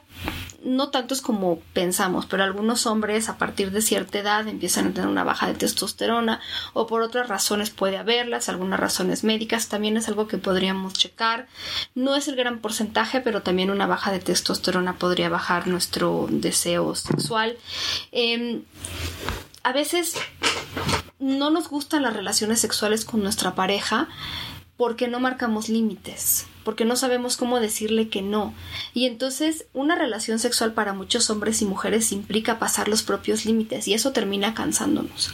no tantos como pensamos, pero algunos hombres a partir de cierta edad empiezan a tener una baja de testosterona o por otras razones puede haberlas, algunas razones médicas, también es algo que podríamos checar. No es el gran porcentaje, pero también una baja de testosterona podría bajar nuestro deseo sexual. Eh, a veces no nos gustan las relaciones sexuales con nuestra pareja porque no marcamos límites, porque no sabemos cómo decirle que no. Y entonces una relación sexual para muchos hombres y mujeres implica pasar los propios límites y eso termina cansándonos.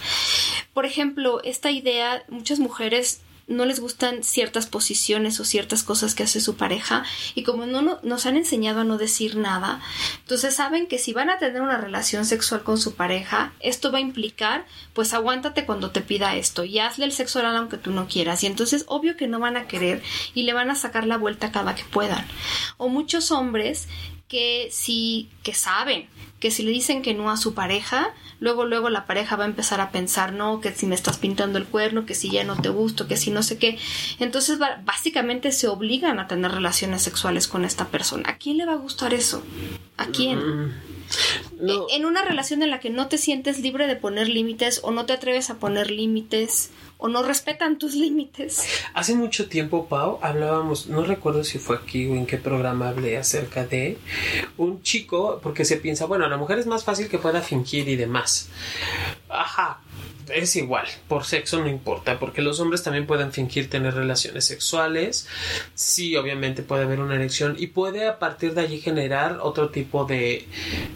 Por ejemplo, esta idea, muchas mujeres no les gustan ciertas posiciones o ciertas cosas que hace su pareja y como no, no, nos han enseñado a no decir nada, entonces saben que si van a tener una relación sexual con su pareja, esto va a implicar pues aguántate cuando te pida esto y hazle el sexo oral aunque tú no quieras y entonces obvio que no van a querer y le van a sacar la vuelta cada que puedan. O muchos hombres que sí que saben que si le dicen que no a su pareja, luego luego la pareja va a empezar a pensar, no, que si me estás pintando el cuerno, que si ya no te gusto, que si no sé qué. Entonces básicamente se obligan a tener relaciones sexuales con esta persona. ¿A quién le va a gustar eso? ¿A quién? Mm, no. En una relación en la que no te sientes libre de poner límites o no te atreves a poner límites o no respetan tus límites. Hace mucho tiempo, Pau, hablábamos, no recuerdo si fue aquí o en qué programa hablé acerca de un chico, porque se piensa, bueno, a la mujer es más fácil que pueda fingir y demás. Ajá, es igual, por sexo no importa, porque los hombres también pueden fingir tener relaciones sexuales, sí, obviamente puede haber una erección y puede a partir de allí generar otro tipo de,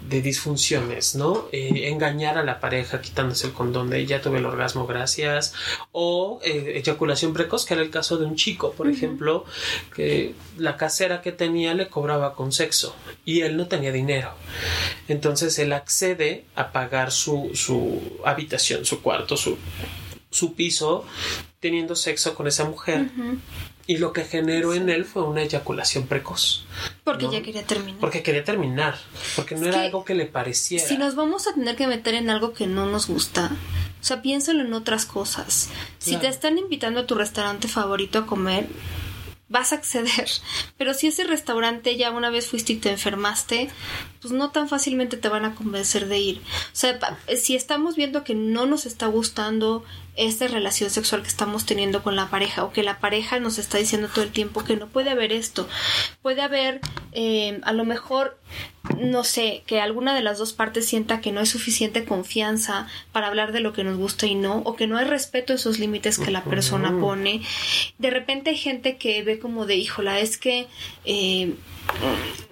de disfunciones, ¿no? Eh, engañar a la pareja quitándose el condón de ya tuve el orgasmo, gracias, o eh, eyaculación precoz, que era el caso de un chico, por uh -huh. ejemplo, que la casera que tenía le cobraba con sexo y él no tenía dinero, entonces él accede a pagar su, su habitación, su cuarto su, su piso teniendo sexo con esa mujer. Uh -huh. Y lo que generó en él fue una eyaculación precoz. Porque ¿no? ya quería terminar. Porque quería terminar. Porque no es era algo que le pareciera. Si nos vamos a tener que meter en algo que no nos gusta, o sea, piénsalo en otras cosas. Si claro. te están invitando a tu restaurante favorito a comer, vas a acceder. *laughs* Pero si ese restaurante ya una vez fuiste y te enfermaste, pues no tan fácilmente te van a convencer de ir. O sea, si estamos viendo que no nos está gustando esta relación sexual que estamos teniendo con la pareja o que la pareja nos está diciendo todo el tiempo que no puede haber esto, puede haber eh, a lo mejor no sé, que alguna de las dos partes sienta que no es suficiente confianza para hablar de lo que nos gusta y no, o que no hay respeto a esos límites que la persona pone. De repente hay gente que ve como de, híjola, es que, eh,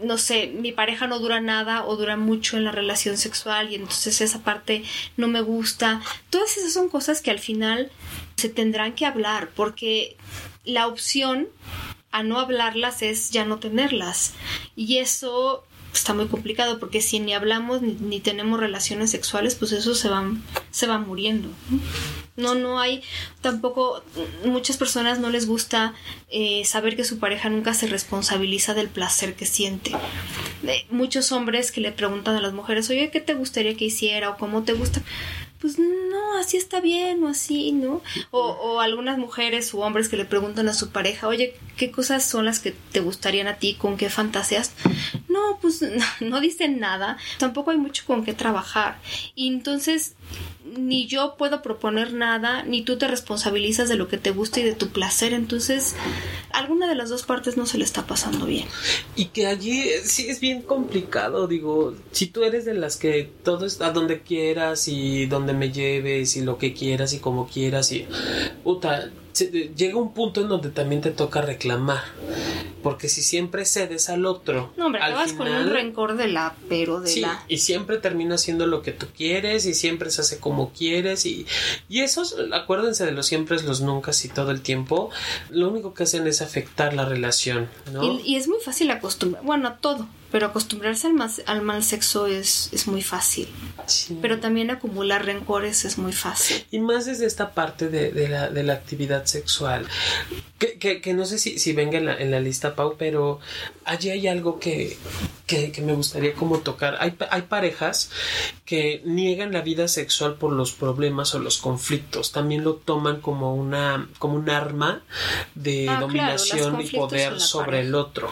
no sé, mi pareja no dura nada o dura mucho en la relación sexual y entonces esa parte no me gusta. Todas esas son cosas que al final se tendrán que hablar porque la opción a no hablarlas es ya no tenerlas. Y eso está muy complicado porque si ni hablamos ni, tenemos relaciones sexuales, pues eso se va, se va muriendo. No, no hay tampoco, muchas personas no les gusta eh, saber que su pareja nunca se responsabiliza del placer que siente. Eh, muchos hombres que le preguntan a las mujeres, oye, ¿qué te gustaría que hiciera? o cómo te gusta pues no, así está bien o así, ¿no? O, o, algunas mujeres o hombres que le preguntan a su pareja, oye, ¿qué cosas son las que te gustarían a ti? ¿Con qué fantasías? No, pues no, *laughs* no dicen nada, tampoco hay mucho con qué trabajar. Y entonces ni yo puedo proponer nada, ni tú te responsabilizas de lo que te gusta y de tu placer, entonces alguna de las dos partes no se le está pasando bien. Y que allí sí es bien complicado, digo, si tú eres de las que todo es a donde quieras y donde me lleves y lo que quieras y como quieras y puta, llega un punto en donde también te toca reclamar. Porque si siempre cedes al otro. No, hombre, acabas con un rencor de la, pero de la. Y siempre termina haciendo lo que tú quieres y siempre se hace como quieres. Y, y esos, acuérdense de los siempre, los nunca y todo el tiempo. Lo único que hacen es afectar la relación, ¿no? Y, y es muy fácil acostumbrar. Bueno, todo pero acostumbrarse al, al mal sexo es, es muy fácil. Pero también acumular rencores es muy fácil. Y más desde esta parte de, de, la, de la, actividad sexual. Que, que, que no sé si, si venga en la, en la, lista, Pau, pero allí hay algo que, que, me gustaría como tocar. Hay, hay parejas que niegan la vida sexual por los problemas o los conflictos. También lo toman como una como un arma de ah, dominación y poder sobre el otro.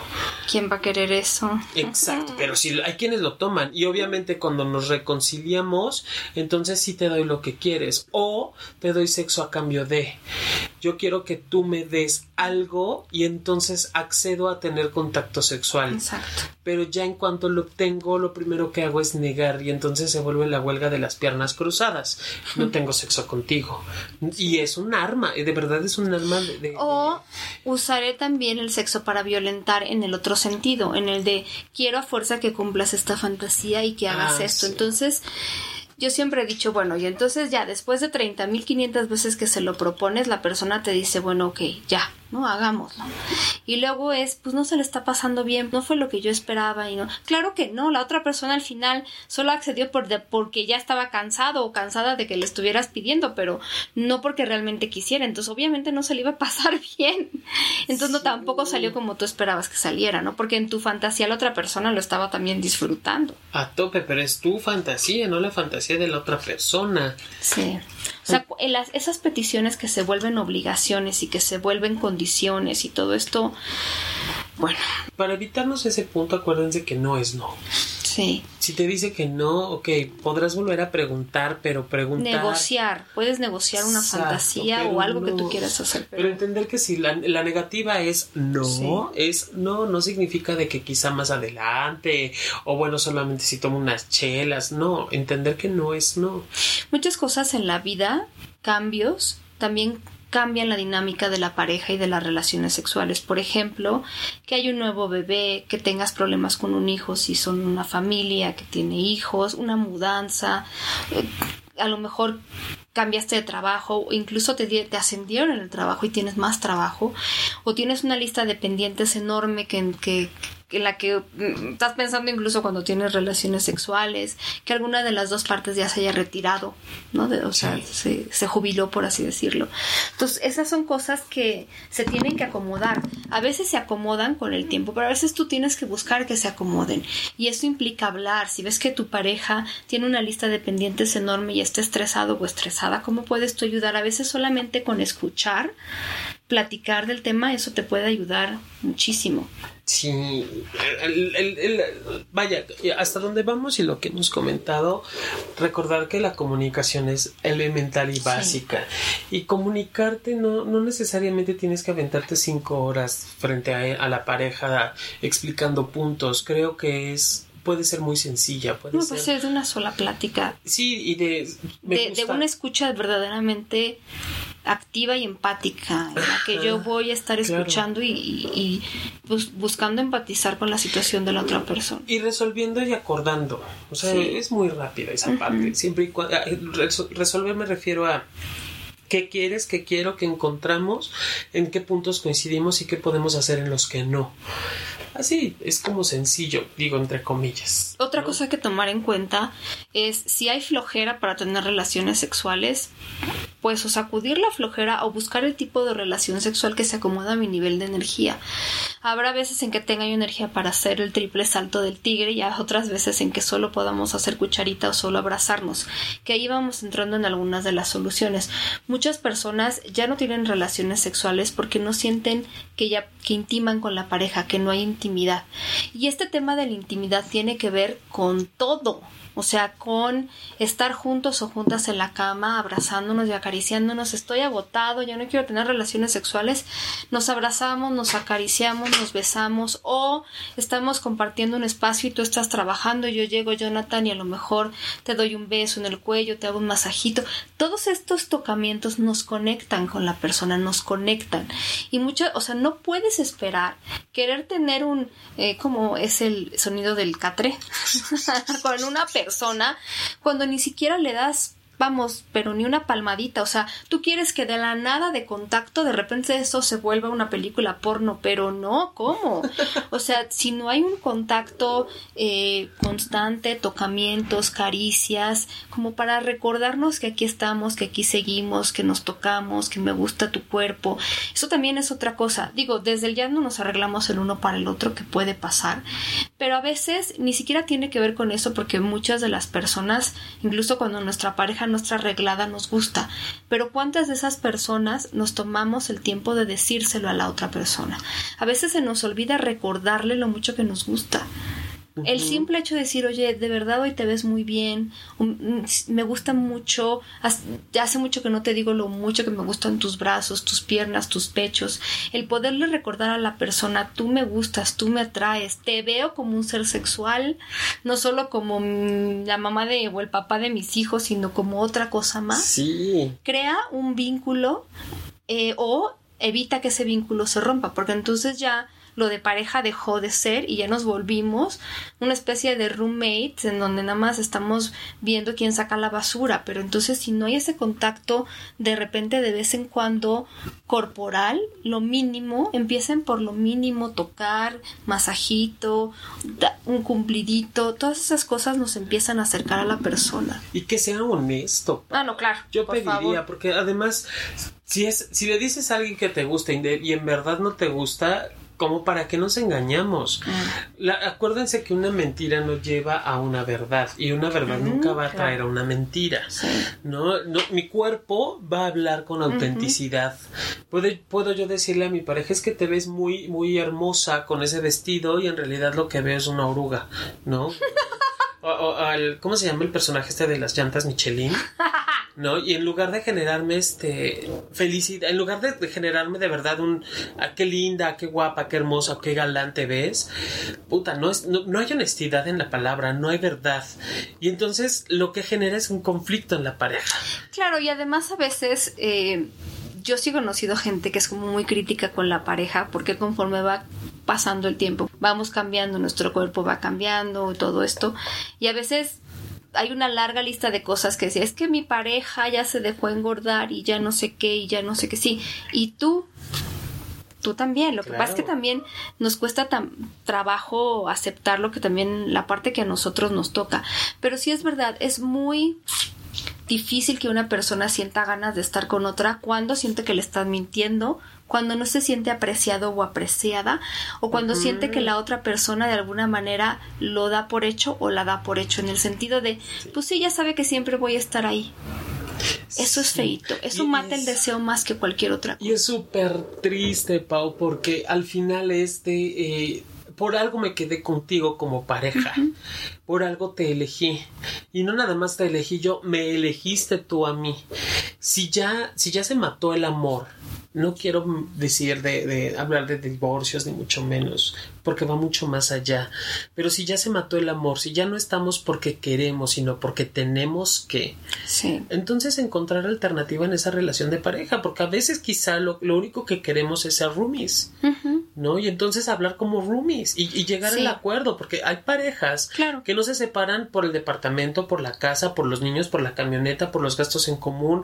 ¿Quién va a querer eso? Exacto, pero si hay quienes lo toman y obviamente cuando nos reconciliamos, entonces sí te doy lo que quieres o te doy sexo a cambio de. Yo quiero que tú me des algo y entonces accedo a tener contacto sexual. Exacto. Pero ya en cuanto lo obtengo, lo primero que hago es negar y entonces se vuelve la huelga de las piernas cruzadas. No tengo sexo contigo. Y es un arma, de verdad es un arma de, O usaré también el sexo para violentar en el otro sentido, en el de quiero a fuerza que cumplas esta fantasía y que hagas ah, esto. Entonces, yo siempre he dicho, bueno, y entonces ya después de 30.500 veces que se lo propones, la persona te dice, bueno, ok, ya, ¿no? Hagámoslo. Y luego es, pues no se le está pasando bien, no fue lo que yo esperaba y no. Claro que no, la otra persona al final solo accedió por porque ya estaba cansado o cansada de que le estuvieras pidiendo, pero no porque realmente quisiera. Entonces, obviamente no se le iba a pasar *laughs* bien. Entonces, no tampoco salió como tú esperabas que saliera, ¿no? Porque en tu fantasía la otra persona lo estaba también disfrutando. A tope, pero es tu fantasía, no la fantasía de la otra persona. Sí. O sea, esas peticiones que se vuelven obligaciones y que se vuelven condiciones y todo esto, bueno. Para evitarnos ese punto, acuérdense que no es no. Sí. Si te dice que no, ok, podrás volver a preguntar, pero preguntar. Negociar, puedes negociar una fantasía o algo que tú quieras hacer. Pero... entender que si la, negativa es no, es no, no significa de que quizá más adelante, o bueno, solamente si tomo unas chelas, no, entender que no es no. Muchas cosas en la vida, cambios, también cambian la dinámica de la pareja y de las relaciones sexuales. Por ejemplo, que hay un nuevo bebé, que tengas problemas con un hijo si son una familia que tiene hijos, una mudanza, eh, a lo mejor cambiaste de trabajo incluso te, ascendieron en el trabajo y tienes más trabajo o tienes una lista de pendientes enorme que, en la que mm, estás pensando incluso cuando tienes relaciones sexuales, que alguna de las dos partes ya se haya retirado, ¿no? o sea, se, se, jubiló, por así decirlo. Entonces, esas son cosas que se tienen que acomodar. A veces se acomodan con el tiempo, pero a veces tú tienes que buscar que se acomoden. Y eso implica hablar. Si ves que tu pareja tiene una lista de pendientes enorme y está estresado o estresada, ¿cómo puedes tú ayudar? A veces solamente con escuchar platicar del tema, eso te puede ayudar muchísimo. Sí, vaya, hasta donde vamos y lo que hemos comentado, recordar que la comunicación es elemental y básica. Y comunicarte no, no necesariamente tienes que aventarte cinco horas frente a, la pareja explicando puntos. Creo que es puede ser muy sencilla. Puede no, ser... ser de una sola plática. Sí, y de... de, una escucha verdaderamente activa y empática, en la que yo voy a estar escuchando y, buscando empatizar con la situación de la otra persona. Y resolviendo y acordando. O sea, es muy rápida esa parte. Siempre y cuando. Ah, resolver me refiero a qué quieres, qué quiero, qué encontramos, en qué puntos coincidimos y qué podemos hacer en los que no. Así, es como sencillo, digo entre comillas. Otra cosa que tomar en cuenta es si hay flojera para tener relaciones sexuales, pues o sacudir la flojera o buscar el tipo de relación sexual que se acomoda a mi nivel de energía. Habrá veces en que tenga yo energía para hacer el triple salto del tigre y otras veces en que solo podamos hacer cucharita o solo abrazarnos, que ahí vamos entrando en algunas de las soluciones. Muchas personas ya no tienen relaciones sexuales porque no sienten que ya que intiman con la pareja, que no hay intimidad. Y este tema de la intimidad tiene que ver con todo, O sea, con estar juntos o juntas en la cama, abrazándonos y acariciándonos, estoy agotado, ya no quiero tener relaciones sexuales, nos abrazamos, nos acariciamos, nos besamos o estamos compartiendo un espacio y tú estás trabajando, yo llego, Jonathan, y a lo mejor te doy un beso en el cuello, te hago un masajito. Todos estos tocamientos nos conectan con la persona, nos conectan. Y mucho, o sea, no puedes esperar querer tener un, eh, como es el sonido del catre, *laughs* con una persona cuando ni siquiera le das vamos, pero ni una palmadita, o sea, tú quieres que de la nada de contacto de repente eso se vuelva una película porno, pero no, ¿cómo? O sea, si no hay un contacto eh, constante, tocamientos, caricias, como para recordarnos que aquí estamos, que aquí seguimos, que nos tocamos, que me gusta tu cuerpo, eso también es otra cosa. Digo, desde el ya no nos arreglamos el uno para el otro, que puede pasar, pero a veces ni siquiera tiene que ver con eso porque muchas de las personas, incluso cuando nuestra pareja nuestra arreglada nos gusta, pero ¿cuántas de esas personas nos tomamos el tiempo de decírselo a la otra persona? A veces se nos olvida recordarle lo mucho que nos gusta. El simple hecho de decir, oye, de verdad hoy te ves muy bien, mm, me gusta mucho, hace mucho que no te digo lo mucho que me gustan tus brazos, tus piernas, tus pechos, el poderle recordar a la persona, tú me gustas, tú me atraes, te veo como un ser sexual, no solo como la mamá de o el papá de mis hijos, sino como otra cosa más. Sí. Crea un vínculo eh, o evita que ese vínculo se rompa, porque entonces ya lo de pareja dejó de ser y ya nos volvimos una especie de roommates en donde nada más estamos viendo quién saca la basura, pero entonces si no hay ese contacto de repente de vez en cuando corporal, lo mínimo, empiecen por lo mínimo, tocar, masajito, un cumplidito, todas esas cosas nos empiezan a acercar a la persona. Y que sea honesto. Ah, no, claro. Yo pediría, porque además, si es, si le dices a alguien que te gusta y en verdad no te gusta, como para que nos engañamos. Mm. acuérdense que una mentira no lleva a una verdad y una verdad nunca va a traer a una mentira. ¿no? ¿no? Mi cuerpo va a hablar con autenticidad. ¿Puedo, puedo yo decirle a mi pareja es que te ves muy, muy hermosa con ese vestido y en realidad lo que veo es una oruga, ¿no? *laughs* o, al, ¿Cómo se llama el personaje este de las llantas Michelin? *laughs* ¿no? Y en lugar de generarme este felicidad, en lugar de generarme de verdad un ah, qué linda, qué guapa, qué hermosa, qué galante ves, puta, no, es, no, hay honestidad en la palabra, no hay verdad. Y entonces lo que genera es un conflicto en la pareja. Claro, y además a veces eh, yo sí he conocido gente que es como muy crítica con la pareja porque conforme va pasando el tiempo, vamos cambiando, nuestro cuerpo va cambiando, todo esto, y a veces hay una larga lista de cosas que decía, es que mi pareja ya se dejó engordar y ya no sé qué y ya no sé qué, sí. Y tú, tú también. Lo que pasa es que también nos cuesta trabajo aceptar lo que también la parte que a nosotros nos toca. Pero sí es verdad, es muy difícil que una persona sienta ganas de estar con otra cuando siente que le están mintiendo cuando no se siente apreciado o apreciada o cuando siente que la otra persona de alguna manera lo da por hecho o la da por hecho en el sentido de pues sí ya sabe que siempre voy a estar ahí. Eso es feito, eso mata el deseo más que cualquier otra cosa. Y es súper triste, Pau, porque al final este, eh, por algo me quedé contigo como pareja, por algo te elegí. Y no nada más te elegí yo, me elegiste tú a mí. Si ya, si ya se mató el amor, no quiero decir de, de, hablar de divorcios ni mucho menos, porque va mucho más allá. Pero si ya se mató el amor, si ya no estamos porque queremos, sino porque tenemos que, sí. entonces encontrar alternativa en esa relación de pareja, porque a veces quizá lo, único que queremos es ser roomies, ¿no? Y entonces hablar como roomies y, llegar al acuerdo, porque hay parejas que no se separan por el departamento, por la casa, por los niños, por la camioneta, por los gastos en común,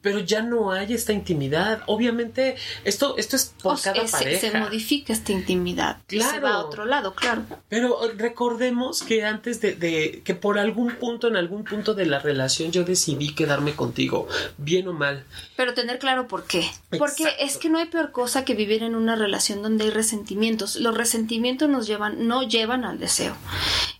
pero ya no hay esta intimidad. Obviamente esto, esto es por cada pareja. Se modifica esta intimidad. Claro. Se va a otro lado, claro. Pero recordemos que antes de, que por algún punto, en algún punto de la relación, yo decidí quedarme contigo, bien o mal. Pero tener claro por qué. Porque es que no hay peor cosa que vivir en una relación donde donde hay resentimientos. Los resentimientos nos llevan, no llevan al deseo.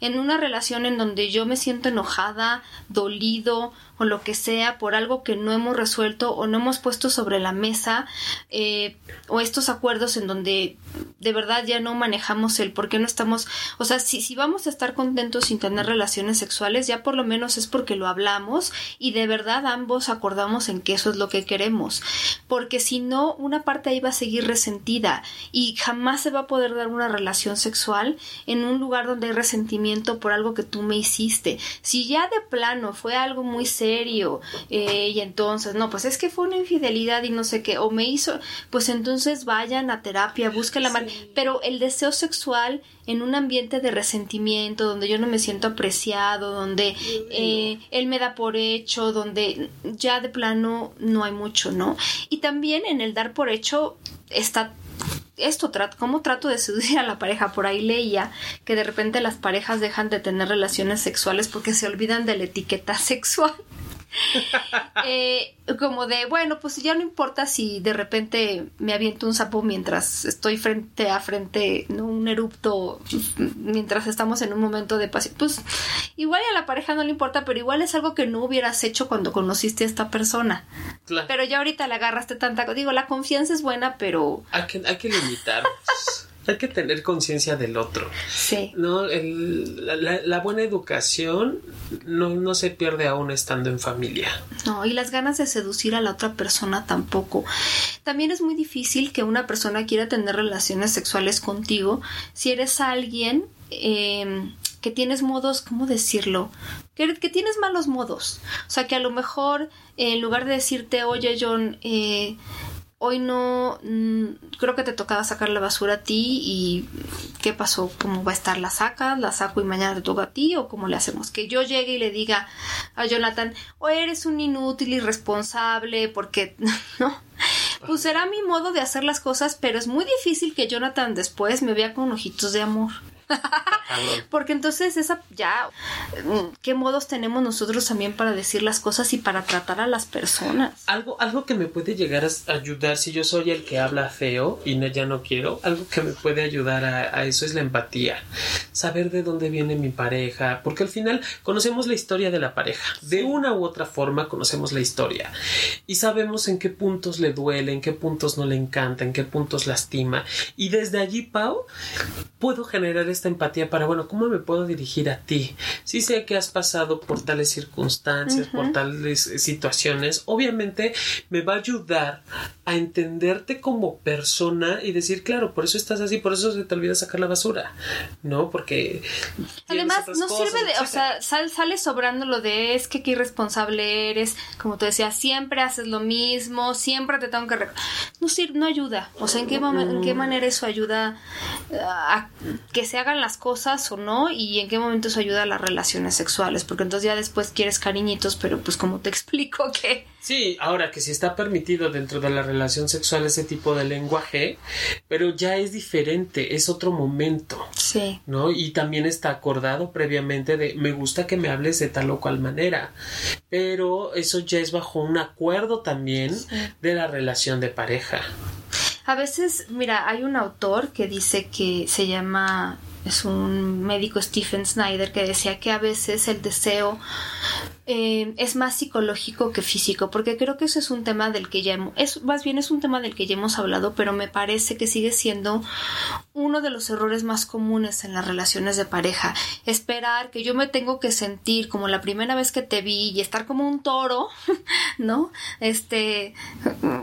En una relación en donde yo me siento enojada, dolido o lo que sea por algo que no hemos resuelto o no hemos puesto sobre la mesa eh, o estos acuerdos en donde de verdad ya no manejamos el por qué no estamos, o sea, si, si vamos a estar contentos sin tener relaciones sexuales, ya por lo menos es porque lo hablamos y de verdad ambos acordamos en que eso es lo que queremos, porque si no, una parte ahí va a seguir resentida y jamás se va a poder dar una relación sexual en un lugar donde hay resentimiento por algo que tú me hiciste. Si ya de plano fue algo muy serio eh, y entonces, no, pues es que fue una infidelidad y no sé qué, o me hizo, pues entonces vayan a terapia, busquen la manera pero el deseo sexual en un ambiente de resentimiento, donde yo no me siento apreciado, donde eh, él me da por hecho, donde ya de plano no hay mucho, ¿no? Y también en el dar por hecho está esto, ¿cómo trato de seducir a la pareja? Por ahí leía que de repente las parejas dejan de tener relaciones sexuales porque se olvidan de la etiqueta *laughs* sexual. *laughs* eh, como de, bueno, pues ya no importa si de repente me aviento un sapo mientras estoy frente a frente, ¿no? un erupto, mientras estamos en un momento de pasión. Pues igual a la pareja no le importa, pero igual es algo que no hubieras hecho cuando conociste a esta persona. Pero ya ahorita le agarraste tanta... Digo, la confianza es buena, pero... Hay que, hay que limitar. Hay que tener conciencia del otro. Sí. ¿no? la, buena educación no, no se pierde aún estando en familia. No, y las ganas de seducir a la otra persona tampoco. También es muy difícil que una persona quiera tener relaciones sexuales contigo si eres alguien em, que tienes modos, ¿cómo decirlo? Que, que, tienes malos modos. O sea, que a lo mejor en lugar de decirte, oye John, eh, hoy no mm, creo que te tocaba sacar la basura a ti y qué pasó, cómo va a estar la saca, la saco y mañana te toca a ti o cómo le hacemos. Que yo llegue y le diga a Jonathan o eres un inútil irresponsable porque *laughs* no pues será mi modo de hacer las cosas pero es muy difícil que Jonathan después me vea con ojitos de amor *laughs* Porque entonces esa ya qué modos tenemos nosotros también para decir las cosas y para tratar a las personas. Algo algo que me puede llegar a ayudar si yo soy el que habla feo y no, ya no quiero, algo que me puede ayudar a, eso es la empatía. Saber de dónde viene mi pareja, porque al final conocemos la historia de la pareja. De una u otra forma conocemos la historia y sabemos en qué puntos le duele, en qué puntos no le encanta, en qué puntos lastima y desde allí, Pau, puedo generar esta empatía para, bueno, ¿cómo me puedo dirigir a ti? Si sé que has pasado por tales circunstancias, por tales eh, situaciones, obviamente me va a ayudar a entenderte como persona y decir, claro, por eso estás así, por eso se te olvida sacar la basura, ¿no? Porque... Además, no sirve de, o sea, sale sobrando lo de es que qué irresponsable eres, como te decía, siempre haces lo mismo, siempre te tengo que... No sirve, no ayuda, o sea, ¿en qué, ¿en qué manera eso ayuda a que se las cosas o no y en qué momento eso ayuda a las relaciones sexuales, porque entonces ya después quieres cariñitos, pero pues como te *laughs* explico que... Sí, ahora que si está permitido dentro de la relación sexual ese tipo de lenguaje, pero ya es diferente, es otro momento. Sí. ¿No? Y también está acordado previamente de me gusta que me hables de tal o cual manera, pero eso ya es bajo un acuerdo también de la relación de pareja. A veces, mira, hay un autor que dice que se llama es un médico Stephen Snyder que decía que a veces el deseo eh, es más psicológico que físico, porque creo que eso es un tema del que ya hemos, es, más bien es un tema del que ya hemos hablado, pero me parece que sigue siendo uno de los errores más comunes en las relaciones de pareja. Esperar que yo me tengo que sentir como la primera vez que te vi y estar como un toro, *laughs* ¿no? Este,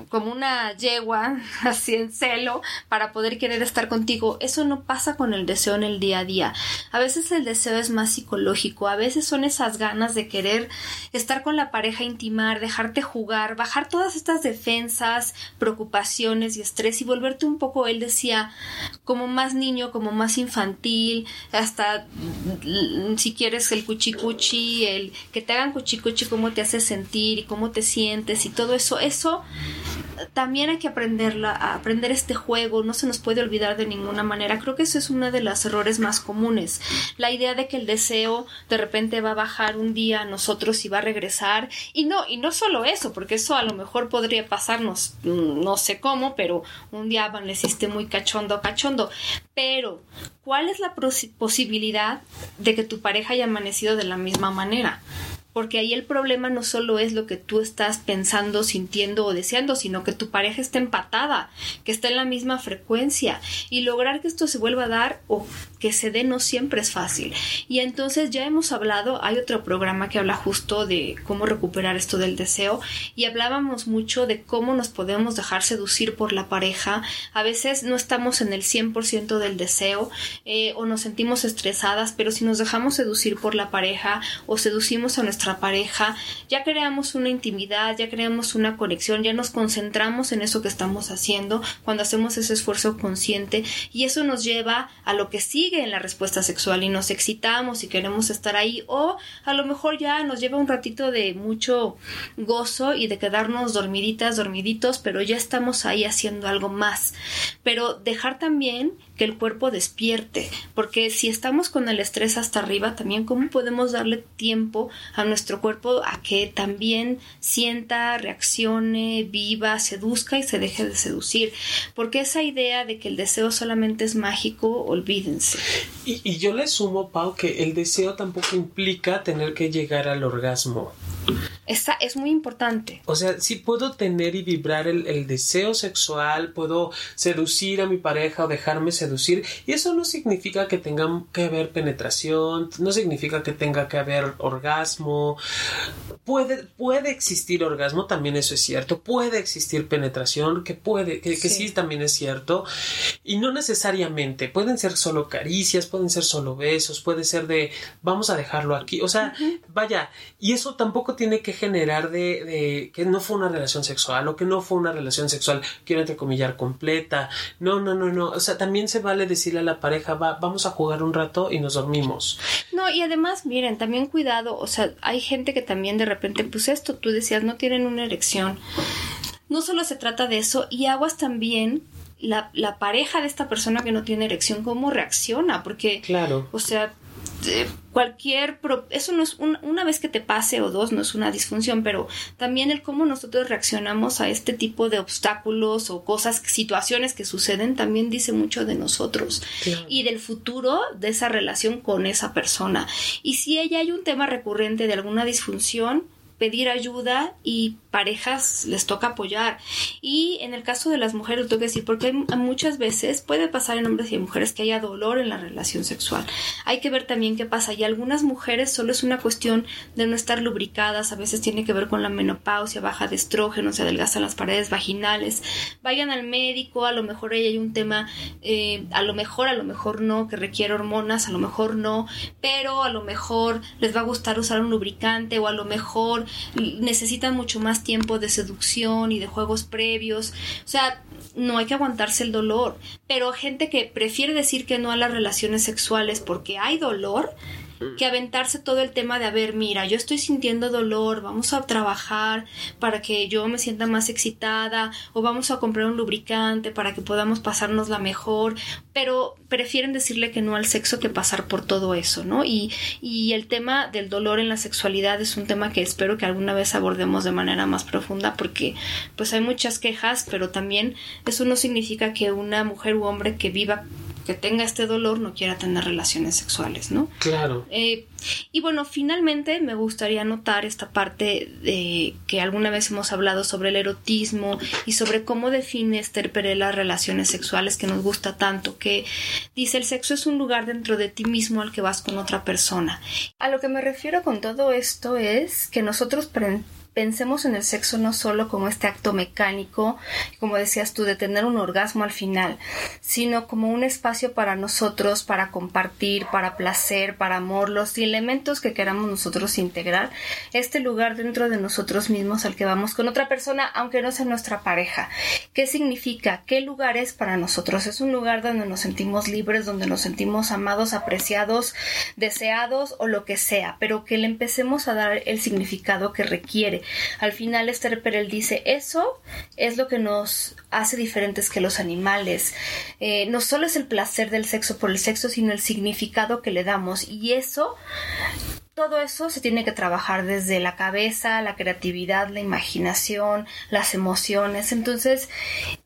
como una yegua, *laughs* así en celo, para poder querer estar contigo. Eso no pasa con el deseo en el día a día. A veces el deseo es más psicológico, a veces son esas ganas de querer estar con la pareja, intimar, dejarte jugar, bajar todas estas defensas, preocupaciones y estrés y volverte un poco, él decía, como más niño, como más infantil, hasta mm, si quieres el cuchicuchi, el que te hagan cuchicuchi, cómo te hace sentir y cómo te sientes y todo eso, eso también hay que aprenderla, a aprender este juego, no se nos puede olvidar de ninguna manera. Creo que ese es uno de los errores más comunes. La idea de que el deseo de repente va a bajar un día a nosotros y va a regresar. Y no, y no solo eso, porque eso a lo mejor podría pasarnos, mm, no sé cómo, pero un día amaneciste muy cachondo, cachondo. Pero, ¿cuál es la posibilidad de que tu pareja haya amanecido de la misma manera? Porque ahí el problema no solo es lo que tú estás pensando, sintiendo o deseando, sino que tu pareja está empatada, que está en la misma frecuencia. Y lograr que esto se vuelva a dar o que se dé no siempre es fácil. Y entonces ya hemos hablado, hay otro programa que habla justo de cómo recuperar esto del deseo y hablábamos mucho de cómo nos podemos dejar seducir por la pareja. A veces no estamos en el 100% del deseo eh, o nos sentimos estresadas, pero si nos dejamos seducir por la pareja o seducimos a nuestra pareja, ya creamos una intimidad, ya creamos una conexión, ya nos concentramos en eso que estamos haciendo cuando hacemos ese esfuerzo consciente y eso nos lleva a lo que sí en la respuesta sexual y nos excitamos y queremos estar ahí o a lo mejor ya nos lleva un ratito de mucho gozo y de quedarnos dormiditas, dormiditos, pero ya estamos ahí haciendo algo más. Pero dejar también que el cuerpo despierte, porque si estamos con el estrés hasta arriba, también cómo podemos darle tiempo a nuestro cuerpo a que también sienta, reaccione, viva, seduzca y se deje de seducir, porque esa idea de que el deseo solamente es mágico, olvídense. Y, y yo le sumo, Pau, que el deseo tampoco implica tener que llegar al orgasmo. Esa es muy importante. O sea, sí puedo tener y vibrar el, el, deseo sexual, puedo seducir a mi pareja o dejarme seducir. Y eso no significa que tenga que haber penetración, no significa que tenga que haber orgasmo. Puede, puede existir orgasmo, también eso es cierto. Puede existir penetración, que puede, que, que sí. sí también es cierto. Y no necesariamente, pueden ser solo caricias, pueden ser solo besos, puede ser de vamos a dejarlo aquí. O sea, uh -huh. vaya, y eso tampoco tiene que generar de, de, que no fue una relación sexual o que no fue una relación sexual, quiero entrecomillar, completa. No, no, no, no. O sea, también se vale decirle a la pareja, va, vamos a jugar un rato y nos dormimos. No, y además, miren, también cuidado, o sea, hay gente que también de repente, pues esto, tú decías, no tienen una erección. No solo se trata de eso, y aguas también la, la pareja de esta persona que no tiene erección, cómo reacciona, porque, claro. o sea, cualquier eso no es un, una vez que te pase o dos no es una disfunción pero también el cómo nosotros reaccionamos a este tipo de obstáculos o cosas situaciones que suceden también dice mucho de nosotros y del futuro de esa relación con esa persona. Y si ella hay un tema recurrente de alguna disfunción pedir ayuda y parejas les toca apoyar. Y en el caso de las mujeres, lo tengo que decir, porque hay, muchas veces puede pasar en hombres y en mujeres que haya dolor en la relación sexual. Hay que ver también qué pasa. Y algunas mujeres solo es una cuestión de no estar lubricadas, a veces tiene que ver con la menopausia, baja de estrógeno, se adelgazan las paredes vaginales. Vayan al médico, a lo mejor ahí hay un tema, eh, a lo mejor, a lo mejor no, que requiere hormonas, a lo mejor no, pero a lo mejor les va a gustar usar un lubricante o a lo mejor necesitan mucho más tiempo de seducción y de juegos previos. O sea, no hay que aguantarse el dolor. Pero gente que prefiere decir que no a las relaciones sexuales porque hay dolor, que aventarse todo el tema de, a ver, mira, yo estoy sintiendo dolor, vamos a trabajar para que yo me sienta más excitada o vamos a comprar un lubricante para que podamos pasarnos la mejor, pero prefieren decirle que no al sexo que pasar por todo eso, ¿no? Y, y el tema del dolor en la sexualidad es un tema que espero que alguna vez abordemos de manera más profunda porque pues hay muchas quejas, pero también eso no significa que una mujer u hombre que viva que tenga este dolor no quiera tener relaciones sexuales, ¿no? Claro. Eh, y bueno, finalmente me gustaría notar esta parte de que alguna vez hemos hablado sobre el erotismo y sobre cómo define Esther Perel las relaciones sexuales que nos gusta tanto, que dice el sexo es un lugar dentro de ti mismo al que vas con otra persona. A lo que me refiero con todo esto es que nosotros pensemos en el sexo no solo como este acto mecánico, como decías tú, de tener un orgasmo al final, sino como un espacio para nosotros, para compartir, para placer, para amor, los elementos que queramos nosotros integrar, este lugar dentro de nosotros mismos al que vamos con otra persona, aunque no sea nuestra pareja. ¿Qué significa? ¿Qué lugar es para nosotros? Es un lugar donde nos sentimos libres, donde nos sentimos amados, apreciados, deseados o lo que sea, pero que le empecemos a dar el significado que requiere al final Esther Perel dice, eso es lo que nos hace diferentes que los animales. Eh, no solo es el placer del sexo por el sexo, sino el significado que le damos. Y eso todo eso se tiene que trabajar desde la cabeza, la creatividad, la imaginación, las emociones. Entonces,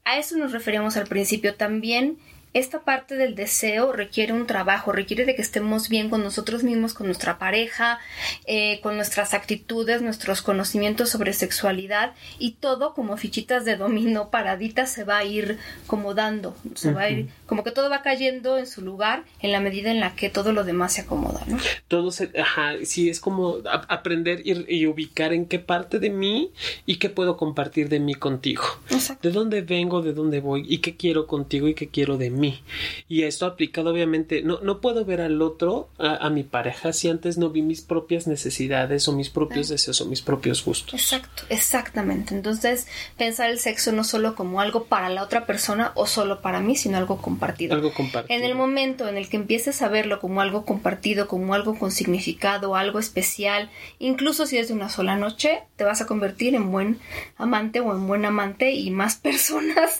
a eso nos referíamos al principio también esta parte del deseo requiere un trabajo, requiere de que estemos bien con nosotros mismos, con nuestra pareja, eh, con nuestras actitudes, nuestros conocimientos sobre sexualidad y todo como fichitas de dominó paraditas se va a ir como dando, se va a ir, como que todo va cayendo en su lugar en la medida en la que todo lo demás se acomoda, ¿no? Todo se, ajá, sí, es como aprender y, ubicar en qué parte de mí y qué puedo compartir de mí contigo. Exacto. De dónde vengo, de dónde voy y qué quiero contigo y qué quiero de mí y esto aplicado obviamente, no, no puedo ver al otro, a, mi pareja, si antes no vi mis propias necesidades o mis propios deseos o mis propios gustos. Exacto, exactamente. Entonces, pensar el sexo no solo como algo para la otra persona o solo para mí, sino algo compartido. Algo compartido. En el momento en el que empieces a verlo como algo compartido, como algo con significado, algo especial, incluso si es de una sola noche, te vas a convertir en buen amante o en buen amante y más *laughs* personas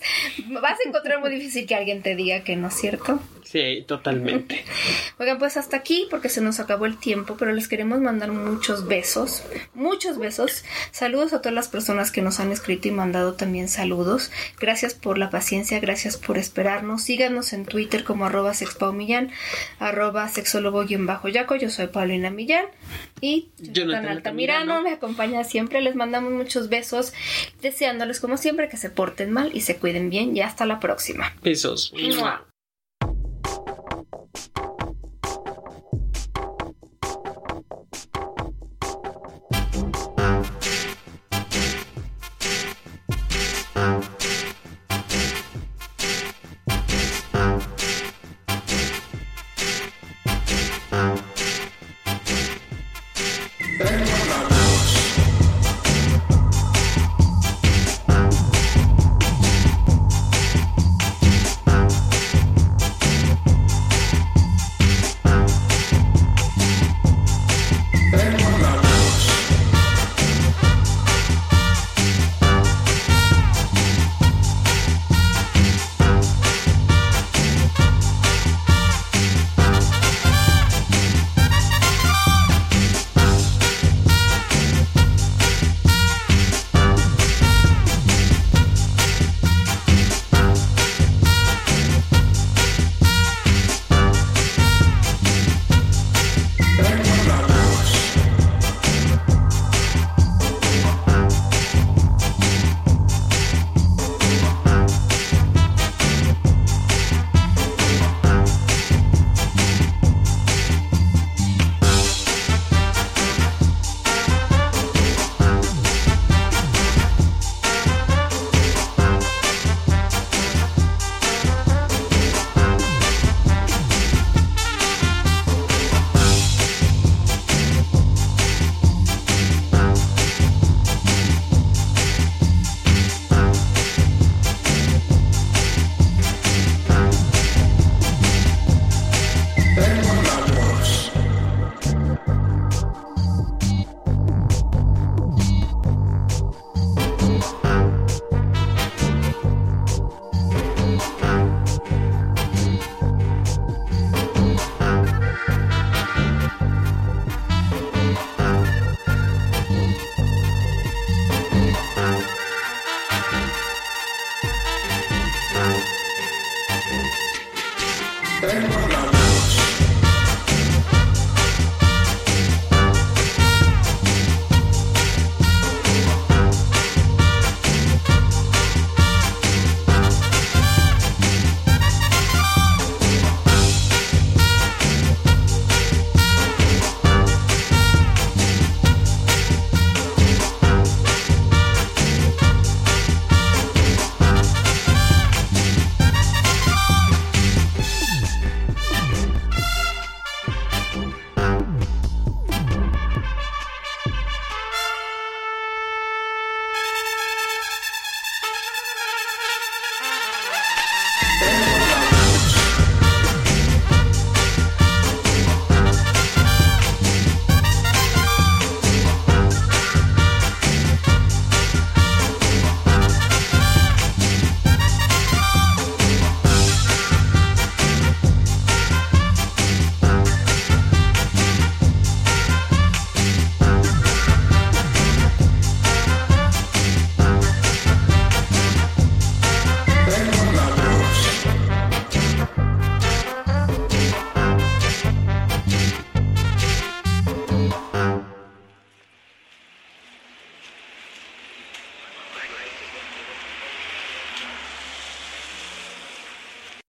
vas a encontrar muy difícil que alguien te diga que no es cierto. Sí, totalmente. *laughs* Oigan, pues hasta aquí porque se nos acabó el tiempo, pero les queremos mandar muchos besos, muchos besos. Saludos a todas las personas que nos han escrito y mandado también saludos. Gracias por la paciencia, gracias por esperarnos. Síganos en Twitter como arroba sexpaumillán, arroba sexólogo-yaco. Yo soy Paulina Millán y Jonathan Altamirano me acompaña siempre. Les mandamos muchos besos, deseándoles como siempre que se porten mal y se cuiden bien. Y hasta la próxima. Besos.